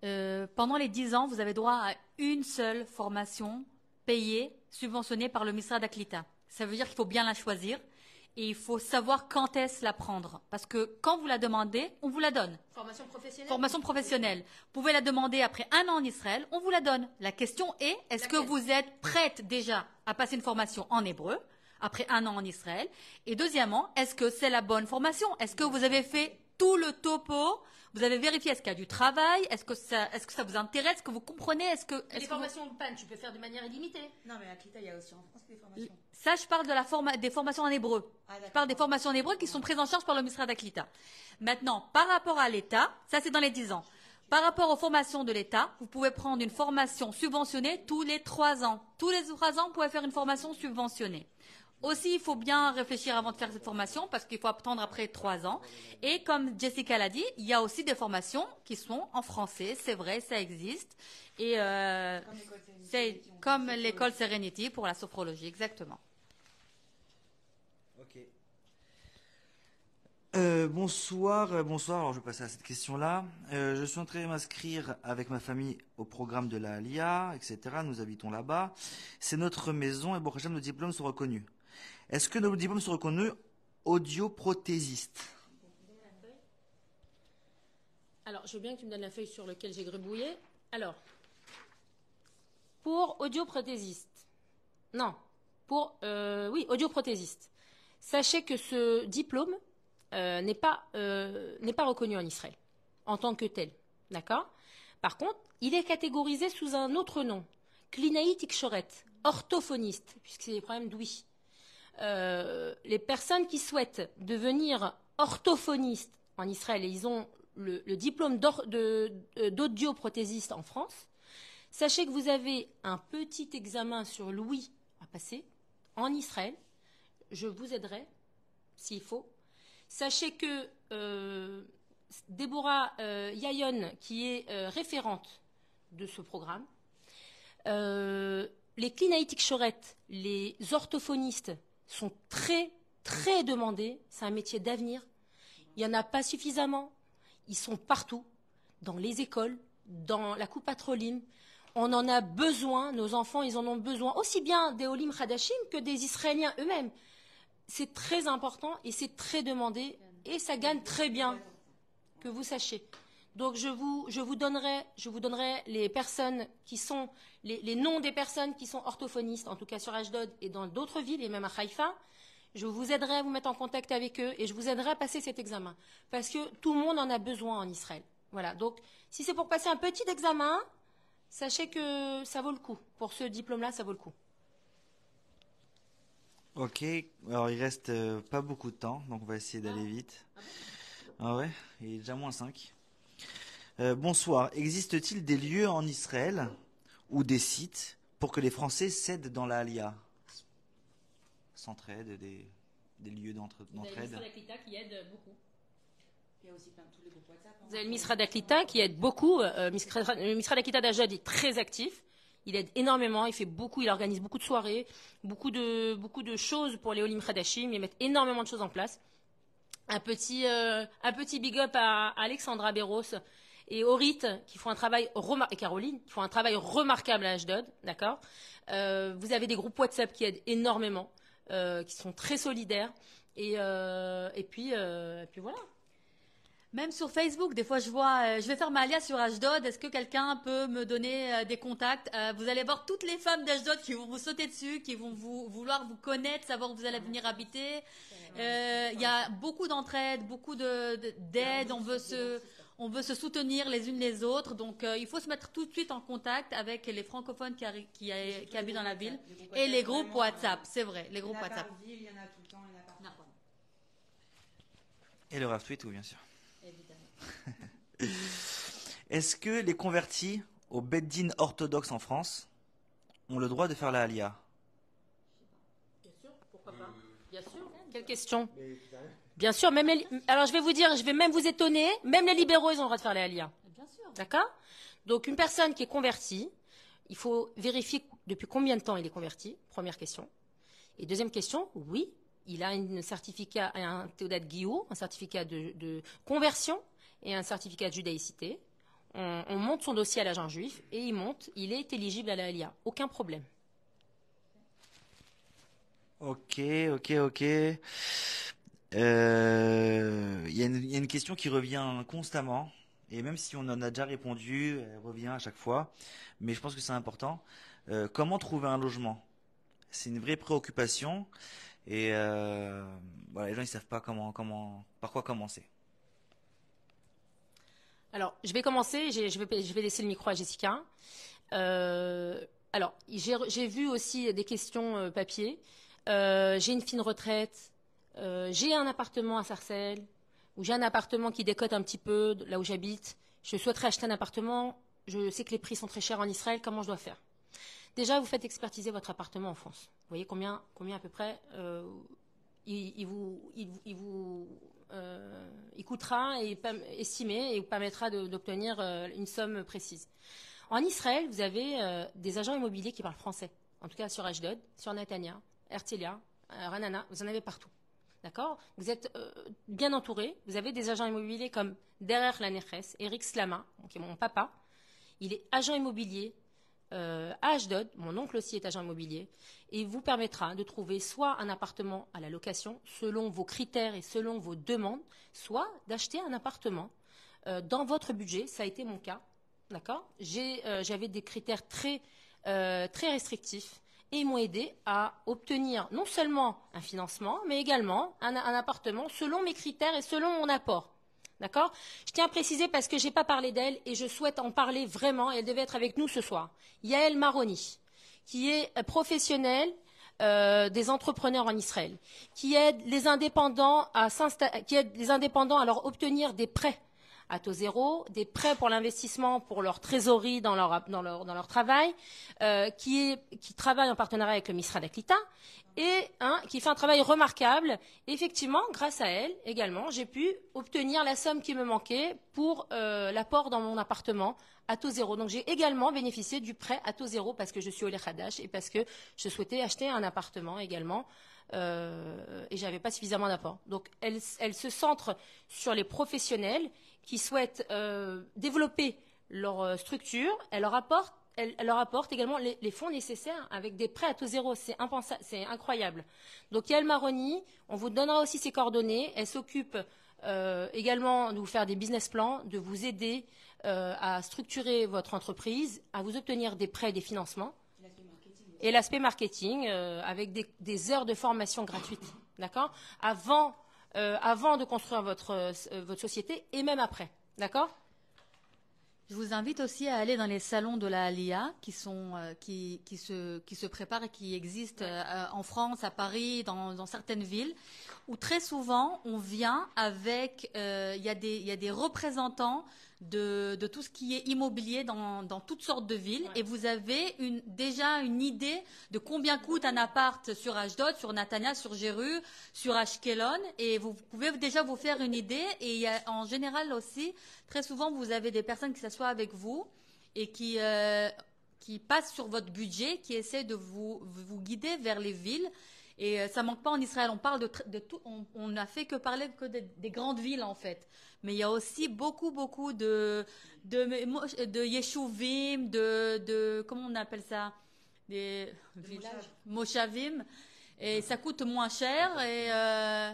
Euh, pendant les 10 ans, vous avez droit à une seule formation payée, subventionnée par le ministère d'Aklita. Ça veut dire qu'il faut bien la choisir et il faut savoir quand est-ce la prendre. Parce que quand vous la demandez, on vous la donne. Formation professionnelle? Formation professionnelle. Vous pouvez la demander après un an en Israël, on vous la donne. La question est, est-ce que vous êtes prête déjà à passer une formation en hébreu après un an en Israël Et deuxièmement, est-ce que c'est la bonne formation? Est-ce que vous avez fait tout le topo? Vous avez vérifié est-ce qu'il y a du travail, est-ce que ça, est-ce que ça vous intéresse, est-ce que vous comprenez, est-ce que, est-ce Les que vous- formations Ulpan, tu peux faire de manière illimitée. Non, mais à Clita, il y a aussi en France des formations. Ça, je parle de la forma- des formations en hébreu. Ah, Je parle des formations en hébreu qui sont prises en charge par le ministère d'Aklita. Maintenant, par rapport à l'État, ça c'est dans les 10 ans. Par rapport aux formations de l'État, vous pouvez prendre une formation subventionnée tous les 3 ans. Tous les 3 ans, vous pouvez faire une formation subventionnée. Aussi, il faut bien réfléchir avant de faire cette formation parce qu'il faut attendre après 3 ans. Et comme Jessica l'a dit, il y a aussi des formations qui sont en français. C'est vrai, ça existe. Et euh, c'est comme l'école Serenity pour la sophrologie, exactement. Ok. Euh, bonsoir, euh, bonsoir. Alors je vais passer à cette question-là. Euh, je suis en train de m'inscrire avec ma famille au programme de la LIA, etc. Nous habitons là-bas. C'est notre maison et bon, nos diplômes sont reconnus. Est-ce que nos diplômes sont reconnus audioprothésistes? Alors, je veux bien que tu me donnes la feuille sur laquelle j'ai gribouillé. Alors, pour audioprothésiste. Non, pour euh, oui, audioprothésiste. Sachez que ce diplôme euh, n'est pas euh, n'est pas reconnu en Israël en tant que tel, d'accord? Par contre, il est catégorisé sous un autre nom, Klinaï Tikshoret, orthophoniste, puisque c'est des problèmes d'ouïe. Euh, les personnes qui souhaitent devenir orthophonistes en Israël et ils ont le, diplôme d'audioprothésiste en France, sachez que vous avez un petit examen sur l'ouïe à passer en Israël. Je vous aiderai s'il faut. Sachez que euh, Déborah euh, Yayon, qui est euh, référente de ce programme, les clinaïtiques chorettes, les orthophonistes sont très, très demandés. C'est un métier d'avenir. Il n'y en a pas suffisamment. Ils sont partout, dans les écoles, dans la coupe patroline. On en a besoin, nos enfants, ils en ont besoin, aussi bien des Olim Hadashim que des Israéliens eux-mêmes. C'est très important et c'est très demandé et ça gagne très bien, que vous sachiez. Donc je vous, je vous, donnerai, je vous donnerai les personnes qui sont, les, les noms des personnes qui sont orthophonistes, en tout cas sur Ashdod et dans d'autres villes et même à Haïfa. Je vous aiderai à vous mettre en contact avec eux et je vous aiderai à passer cet examen. Parce que tout le monde en a besoin en Israël. Voilà. Donc, si c'est pour passer un petit examen, sachez que ça vaut le coup. Pour ce diplôme-là, ça vaut le coup. Ok, alors il reste euh, pas beaucoup de temps, donc on va essayer d'aller vite. Ah ouais, il est déjà moins 5. Bonsoir, existe-t-il des lieux en Israël ou des sites pour que les Français cèdent dans la Alia S'entraident, des, des lieux d'entre- d'entraide qui aide beaucoup. Il y a aussi plein de tous les groupes WhatsApp. hein. Vous avez le Misra d'Aklita qui aide beaucoup. Euh, Misra le Misra d'Aklita d'Ajad est très actif. Il aide énormément, il fait beaucoup, il organise beaucoup de soirées, beaucoup de, beaucoup de choses pour les Olim Hadashim. Ils mettent énormément de choses en place. Un petit, euh, un petit big up à Alexandra Béros et Orit qui font un travail remar- et Caroline qui font un travail remarquable à Ashdod, d'accord. Euh, vous avez des groupes WhatsApp qui aident énormément, euh, qui sont très solidaires et, euh, et puis, euh, et puis voilà. Même sur Facebook, des fois je vois, je vais faire ma alia sur Ashdod, est-ce que quelqu'un peut me donner des contacts Vous allez voir toutes les femmes d'Ashdod qui vont vous sauter dessus, qui vont vous, vouloir vous connaître, savoir où vous allez venir habiter. Euh, Il y a beaucoup d'entraide, beaucoup de- de- d'aide, on veut se... On veut se soutenir les unes les autres, donc euh, il faut se mettre tout de suite en contact avec les francophones qui, arri- qui, a- qui habitent dans la ville et les groupes WhatsApp, c'est vrai, les Il y en groupes a WhatsApp. par ville, il y en a tout le temps, il y en a partout. Et le Rav Tweet, oui, bien sûr. <laughs> Est-ce que les convertis au Beddin orthodoxe en France ont le droit de faire la Alia Bien sûr, pourquoi pas Bien sûr. Quelle question? Bien sûr, même les... alors je vais vous dire, je vais même vous étonner, même les libéraux ils ont le droit de faire les alia. Bien sûr. D'accord? Donc une personne qui est convertie, il faut vérifier depuis combien de temps il est converti, première question. Et deuxième question, oui, il a un certificat, un Théodat Guillaume, un certificat de, de conversion et un certificat de judaïcité. On, on monte son dossier à l'agent juif et il monte, il est éligible à la Alia. Aucun problème. Ok, ok, ok. Euh, Il il y a une question qui revient constamment, et même si on en a déjà répondu, elle revient à chaque fois, mais je pense que c'est important. Euh, comment trouver un logement? C'est une vraie préoccupation, et euh, les gens ils savent pas par quoi commencer. Alors, je vais commencer, je vais, je vais laisser le micro à Jessica. Euh, alors, j'ai vu aussi des questions euh, papier. Euh, j'ai une fine retraite, euh, j'ai un appartement à Sarcelles, ou j'ai un appartement qui décote un petit peu là où j'habite. Je souhaiterais acheter un appartement. Je sais que les prix sont très chers en Israël. Comment je dois faire? Déjà, vous faites expertiser votre appartement en France. Vous voyez combien, à peu près euh, il, vous, euh, coûtera et estimé et vous permettra d'obtenir une somme précise. En Israël, vous avez des agents immobiliers qui parlent français. En tout cas, sur Ashdod, sur Netanya, Ertilia, Ranana, vous en avez partout. D'accord? Vous êtes euh, bien entouré. Vous avez des agents immobiliers comme Derer Laneches, Eric Slama, qui est mon papa. Il est agent immobilier euh, à Ashdod. Mon oncle aussi est agent immobilier. Et il vous permettra de trouver soit un appartement à la location, selon vos critères et selon vos demandes, soit d'acheter un appartement euh, dans votre budget. Ça a été mon cas. D'accord? J'avais des critères très, très restrictifs et m'ont aidé à obtenir non seulement un financement, mais également un, appartement selon mes critères et selon mon apport. D'accord? Je tiens à préciser parce que je n'ai pas parlé d'elle et je souhaite en parler vraiment. Et elle devait être avec nous ce soir. Yael Maroni, qui est euh, professionnelle euh, des entrepreneurs en Israël, qui aide les indépendants à qui aide les indépendants à leur obtenir des prêts à taux zéro, des prêts pour l'investissement, pour leur trésorerie dans leur, travail, euh, qui, travaille en partenariat avec le Misra d'Aklita et qui fait un travail remarquable. Effectivement, grâce à elle également, j'ai pu obtenir la somme qui me manquait pour euh, l'apport dans mon appartement à taux zéro. Donc j'ai également bénéficié du prêt à taux zéro parce que je suis au Lechadash et parce que je souhaitais acheter un appartement également. euh, et j'avais pas suffisamment d'apport. Donc elle se centre sur les professionnels qui souhaitent euh, développer leur euh, structure. Elle leur apporte, leur également les, fonds nécessaires avec des prêts à taux zéro. C'est incroyable. Donc Yael Maroni, on vous donnera aussi ses coordonnées. Elle s'occupe euh, également de vous faire des business plans, de vous aider à structurer votre entreprise, à vous obtenir des prêts des financements. Et l'aspect marketing avec des, des heures de formation gratuites, d'accord? Avant, euh, avant de construire votre, euh, votre société et même après, d'accord? Je vous invite aussi à aller dans les salons de la Alia qui sont euh, qui, qui se qui se préparent et qui existent euh, en France, à Paris, dans, dans certaines villes, où très souvent on vient avec euh, il y a des il y a des représentants de, de tout ce qui est immobilier dans, dans toutes sortes de villes et vous avez une, déjà une idée de combien coûte un appart sur Ashdod, sur Natania, sur Jéru, sur Ashkelon et vous pouvez déjà vous faire une idée et il y a, en général aussi très souvent vous avez des personnes qui s'assoient avec vous et qui euh, qui passent sur votre budget, qui essaient de vous vous guider vers les villes et euh, ça manque pas en Israël. On parle de, tout. On, on n'a fait que parler que des, des grandes villes en fait. Mais il y a aussi beaucoup beaucoup de de de, de yeshuvim, de de comment on appelle ça, des villages, moshavim. Et ça coûte moins cher et euh,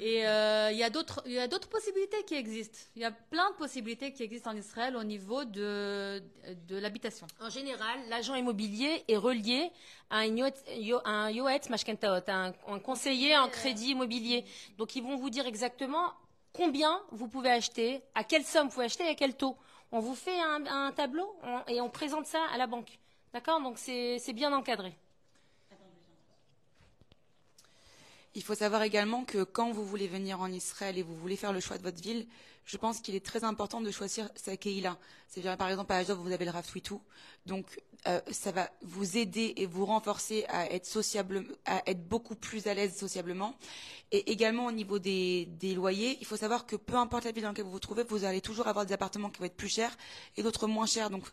et euh, il y a d'autres il y a d'autres possibilités qui existent. Il y a plein de possibilités qui existent en Israël au niveau de de l'habitation. En général, l'agent immobilier est relié à un yoetz, un, un conseiller en crédit immobilier. Donc, ils vont vous dire exactement combien vous pouvez acheter, à quelle somme vous pouvez acheter et à quel taux. On vous fait un, tableau et on présente ça à la banque. D'accord? Donc, c'est bien encadré. Il faut savoir également que quand vous voulez venir en Israël et vous voulez faire le choix de votre ville, je pense qu'il est très important de choisir sa Keïla. C'est-à-dire, par exemple, à Ajdov, vous avez le Rav Twitou. Donc, euh, ça va vous aider et vous renforcer à être sociable, à être beaucoup plus à l'aise sociablement. Et également, au niveau des, loyers, il faut savoir que peu importe la ville dans laquelle vous vous trouvez, vous allez toujours avoir des appartements qui vont être plus chers et d'autres moins chers. Donc,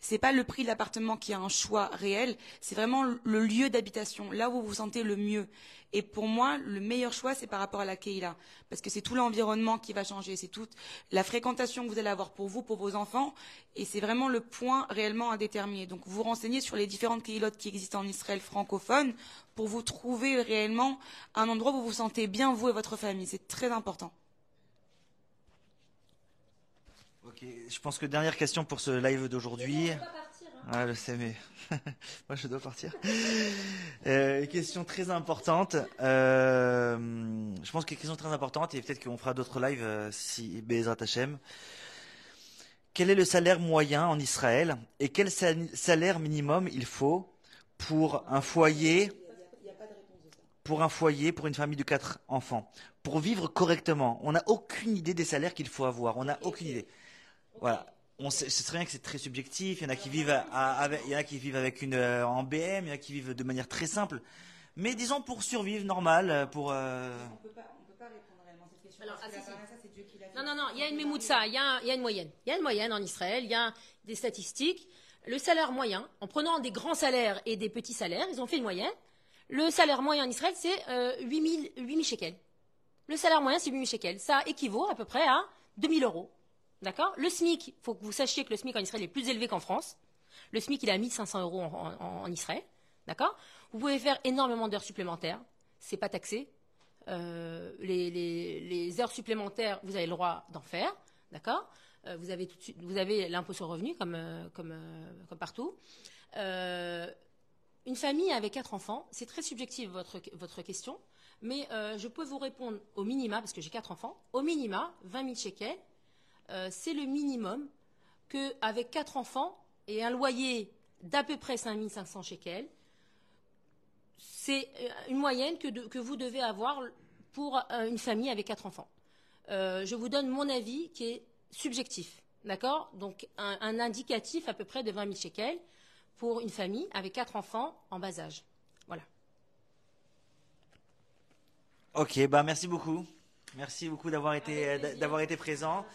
c'est pas le prix de l'appartement qui a un choix réel, c'est vraiment le lieu d'habitation, là où vous vous sentez le mieux. Et pour moi, le meilleur choix, c'est par rapport à la Keïla. Parce que c'est tout l'environnement qui va changer, c'est toute la fréquentation que vous allez avoir pour vous, pour vos enfants. Et c'est vraiment le point réellement à déterminer. Renseignez sur les différentes Keïlotes qui existent en Israël francophone pour vous trouver réellement un endroit où vous vous sentez bien, vous et votre famille. C'est très important. Ok, je pense que dernière question pour ce live d'aujourd'hui. Ah, je sais, mais <laughs> moi je dois partir. Euh, question très importante. Euh, je pense que question très importante et peut-être qu'on fera d'autres lives euh, si Bezrat Hashem. Quel est le salaire moyen en Israël et quel salaire minimum il faut pour un foyer pour un foyer, pour une famille de quatre enfants, pour vivre correctement. On n'a aucune idée des salaires qu'il faut avoir. On n'a aucune idée. Voilà. On sait, c'est très bien que c'est très subjectif. Il y en a qui vivent, avec, il y en a qui vivent avec une euh, en BM, il y en a qui vivent de manière très simple. Mais disons pour survivre normal, euh, pour. Euh... On peut pas, on peut pas répondre réellement à cette question. Alors, parce que ah, si, la si. Non, non, non, il y a une mémoutsa, il y, a il y a une moyenne. Il y a une moyenne en Israël, il y a des statistiques. Le salaire moyen, en prenant des grands salaires et des petits salaires, ils ont fait une moyenne. Le salaire moyen en Israël, c'est euh, 8 000, 8 000 shekels. Le salaire moyen, c'est 8 000 shekels. Ça équivaut à peu près à 2 000 euros. D'accord? Le SMIC, il faut que vous sachiez que le SMIC en Israël est plus élevé qu'en France. Le SMIC, il est à 1 500 euros en, en- en Israël. D'accord? Vous pouvez faire énormément d'heures supplémentaires. C'est pas taxé. Euh, les, heures supplémentaires, vous avez le droit d'en faire, d'accord? Euh, Vous avez tout de suite, vous avez l'impôt sur revenu comme euh, comme comme partout. Une famille avec quatre enfants, c'est très subjectif votre votre question, mais je peux vous répondre au minima parce que j'ai quatre enfants. Au minima, 20 000 shekels, c'est le minimum que avec quatre enfants et un loyer d'à peu près 5 500 shekels, c'est euh, une moyenne que, de- que vous devez avoir pour euh, une famille avec quatre enfants. Euh, je vous donne mon avis qui est subjectif, d'accord? Donc un, un indicatif à peu près de 20 000 shekels pour une famille avec quatre enfants en bas âge. Voilà. Ok, bah merci beaucoup. Merci beaucoup d'avoir été d'avoir présent.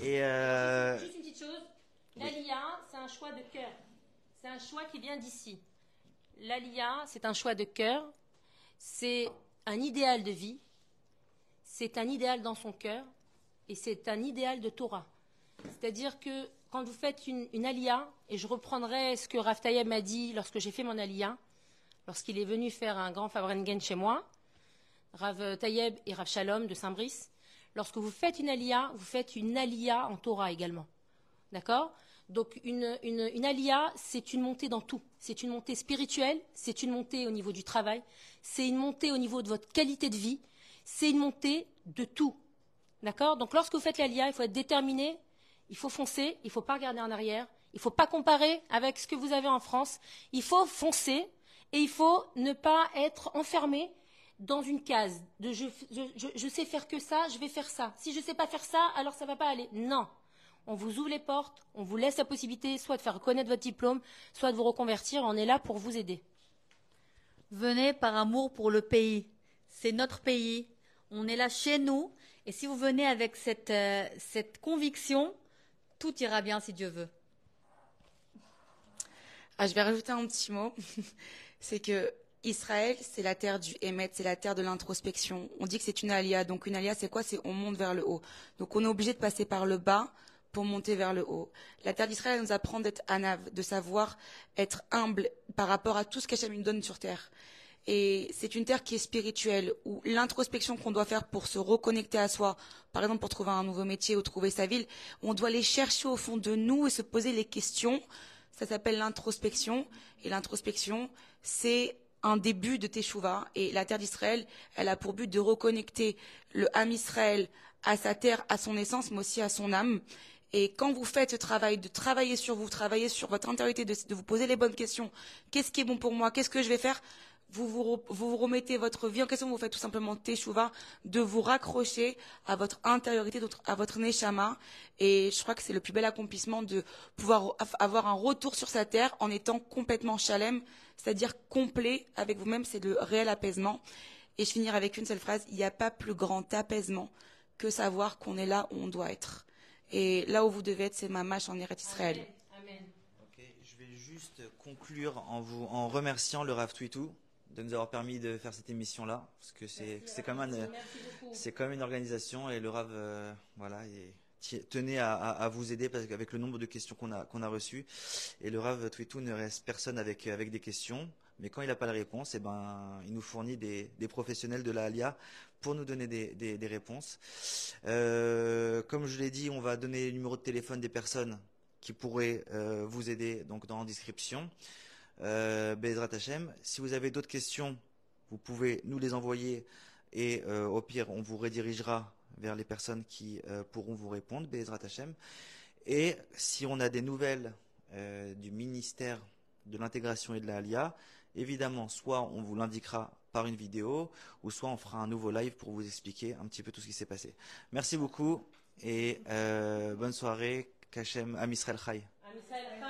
Et euh, Juste une petite chose. L'ALIA, c'est un choix de cœur. C'est un choix qui vient d'ici. L'ALIA, c'est un choix de cœur. C'est un idéal de vie. C'est un idéal dans son cœur. Et c'est un idéal de Torah. C'est-à-dire que quand vous faites une, une alia, et je reprendrai ce que Rav Tayeb m'a dit lorsque j'ai fait mon alia, lorsqu'il est venu faire un grand Fabrengen chez moi, Rav Tayeb et Rav Shalom de Saint-Brice, lorsque vous faites une alia, vous faites une alia en Torah également. D'accord? Donc une, alia, c'est une montée dans tout. C'est une montée spirituelle, c'est une montée au niveau du travail, c'est une montée au niveau de votre qualité de vie, c'est une montée de tout. D'accord? Donc lorsque vous faites l'alia, il faut être déterminé, il faut foncer, il ne faut pas regarder en arrière, il ne faut pas comparer avec ce que vous avez en France, il faut foncer et il faut ne pas être enfermé dans une case je, je sais faire que ça, je vais faire ça. Si je ne sais pas faire ça, alors ça ne va pas aller. Non. On vous ouvre les portes, on vous laisse la possibilité soit de faire reconnaître votre diplôme, soit de vous reconvertir. On est là pour vous aider. Venez par amour pour le pays. C'est notre pays. On est là chez nous. Et si vous venez avec cette, euh, cette conviction, tout ira bien si Dieu veut. Ah, je vais rajouter un petit mot. <laughs> c'est que Israël, c'est la terre du Hémet, c'est la terre de l'introspection. On dit que c'est une alia. Donc une alia, c'est quoi? C'est on monte vers le haut. Donc on est obligé de passer par le bas pour monter vers le haut. La terre d'Israël nous apprend d'être anav, de savoir être humble par rapport à tout ce qu'Hachem nous donne sur terre. Et c'est une terre qui est spirituelle, où l'introspection qu'on doit faire pour se reconnecter à soi, par exemple pour trouver un nouveau métier ou trouver sa ville, on doit les chercher au fond de nous et se poser les questions. Ça s'appelle l'introspection. Et l'introspection, c'est un début de Teshuvah. Et la terre d'Israël, elle a pour but de reconnecter le âme Israël à sa terre, à son essence, mais aussi à son âme. Et quand vous faites ce travail de travailler sur vous, travailler sur votre intériorité, de, vous poser les bonnes questions, qu'est-ce qui est bon pour moi, qu'est-ce que je vais faire, vous vous, re- vous vous remettez votre vie en question, vous faites tout simplement teshuva, de vous raccrocher à votre intériorité, à votre neshama. Et je crois que c'est le plus bel accomplissement de pouvoir av- avoir un retour sur sa terre en étant complètement chalem, c'est-à-dire complet avec vous-même, c'est le réel apaisement. Et je finirai avec une seule phrase, il n'y a pas plus grand apaisement que savoir qu'on est là où on doit être. Et là où vous devez être, c'est ma mâche en Eretz Israël. Amen. Je vais juste conclure en vous en remerciant le Rav Twitou de nous avoir permis de faire cette émission là parce que c'est c'est quand même quand une organisation et le Rav euh, voilà et tenait à, à- à vous aider parce qu'avec le nombre de questions qu'on a qu'on a reçues et le Rav Twitou ne reste personne avec avec des questions mais quand il n'a pas la réponse et ben il nous fournit des, professionnels de la Alia pour nous donner des, réponses. Euh, comme je l'ai dit, on va donner le numéro de téléphone des personnes qui pourraient euh, vous aider donc dans la description. Euh. Si vous avez d'autres questions, vous pouvez nous les envoyer et au pire, on vous redirigera vers les personnes qui pourront vous répondre. Et si on a des nouvelles du ministère de l'intégration et de la Alia, évidemment, soit on vous l'indiquera par une vidéo, ou soit on fera un nouveau live pour vous expliquer un petit peu tout ce qui s'est passé. Merci beaucoup et euh, bonne soirée. Kachem Am Israël Chai. Am Israël